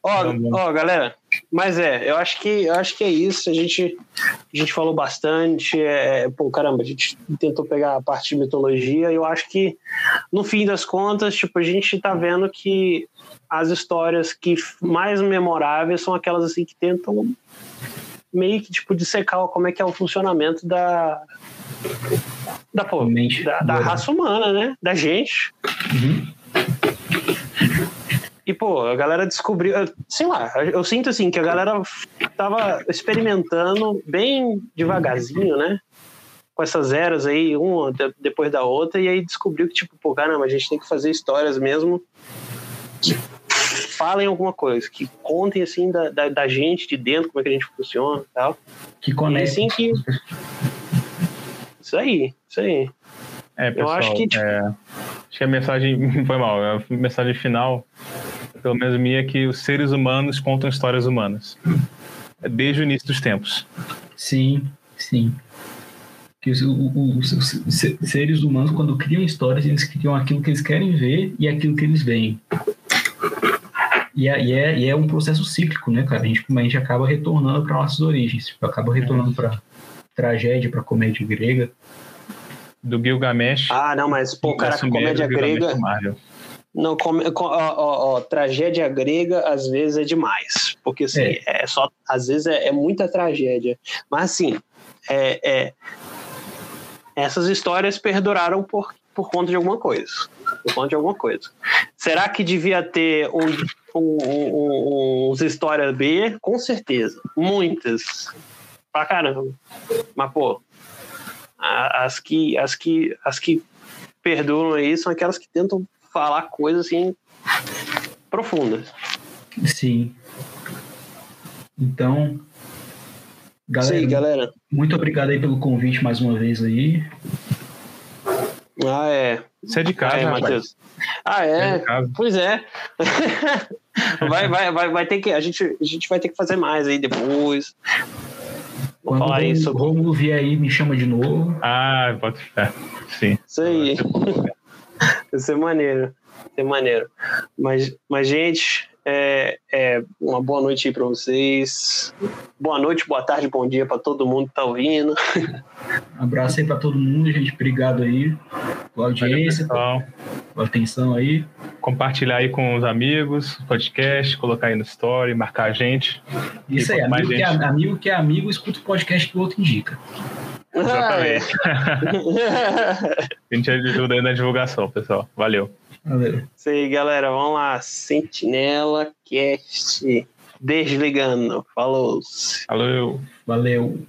Ó, Vamos. ó, galera, mas é, eu acho que eu acho que é isso. A gente, a gente falou bastante. É, pô, caramba, a gente tentou pegar a parte de mitologia. E eu acho que, no fim das contas, tipo, a gente tá vendo que as histórias que mais memoráveis são aquelas assim que tentam meio que tipo dissecar como é que é o funcionamento da da, pô, da, da raça humana, né? Da gente. Uhum. E, pô, a galera descobriu, eu- sei lá, eu sinto assim que a galera tava experimentando bem devagarzinho, né? Com essas eras aí, uma de- depois da outra, e aí descobriu que, tipo, pô, caramba, a gente tem que fazer histórias mesmo que falem alguma coisa, que contem, assim, da, da, da gente de dentro, como é que a gente funciona e tal. Que E conecta. assim que. Isso aí, isso aí. É, pessoal, acho que, tipo- é, acho que a mensagem [laughs] foi mal. A mensagem final, pelo menos minha, é que os seres humanos contam histórias humanas. Desde o início dos tempos. Sim, sim. Que os, os- os se- seres humanos, quando criam histórias, eles criam aquilo que eles querem ver e aquilo que eles veem. E é, e é, e é um processo cíclico, né, cara? A gente, a gente acaba retornando para nossas origens. Tipo, acaba retornando para tragédia, para comédia grega. Do Gilgamesh. Ah, não, mas, pô, cara, comédia grega. Não, come- co- ó, ó, ó, tragédia grega às vezes é demais. Porque assim, é, só. Às vezes é, é muita tragédia. Mas assim, é, é- essas histórias perduraram por, por conta de alguma coisa. Por conta de alguma coisa. Será que devia ter um, um, um- uns histórias B? Com certeza. Muitas. Pra caramba. Mas, pô, as que, as que, as que perduram aí são aquelas que tentam falar coisas assim profundas. Sim. Então, galera, aí, galera. muito obrigado aí pelo convite mais uma vez aí. Ah, é. Você é de Ah, casa, é, rapaz. Matheus. Ah, é é. de casa. Pois é. [laughs] vai, vai, vai, vai ter que. A gente, a gente vai ter que fazer mais aí depois. Vou Quando falar o isso. Romulo vier aí, me chama de novo. Ah, bota fé. Sim. Isso aí. Vai ser maneiro. Vai ser maneiro. Mas, mas gente, é, é uma boa noite aí pra vocês. Boa noite, boa tarde, bom dia pra todo mundo que tá ouvindo. [laughs] Abraço aí pra todo mundo, gente. Obrigado aí pela Valeu, audiência, pessoal. pela atenção aí. Compartilhar aí com os amigos, podcast, colocar aí no story, marcar a gente. Isso aí, quanto mais amigo que, é, gente- amigo que é amigo, escuta o podcast que o outro indica. Exatamente. [laughs] A gente ajuda aí na divulgação, pessoal. Valeu. Valeu. Isso aí, galera. Vamos lá. Sentinela Cast. Desligando. Falou. Valeu. Valeu.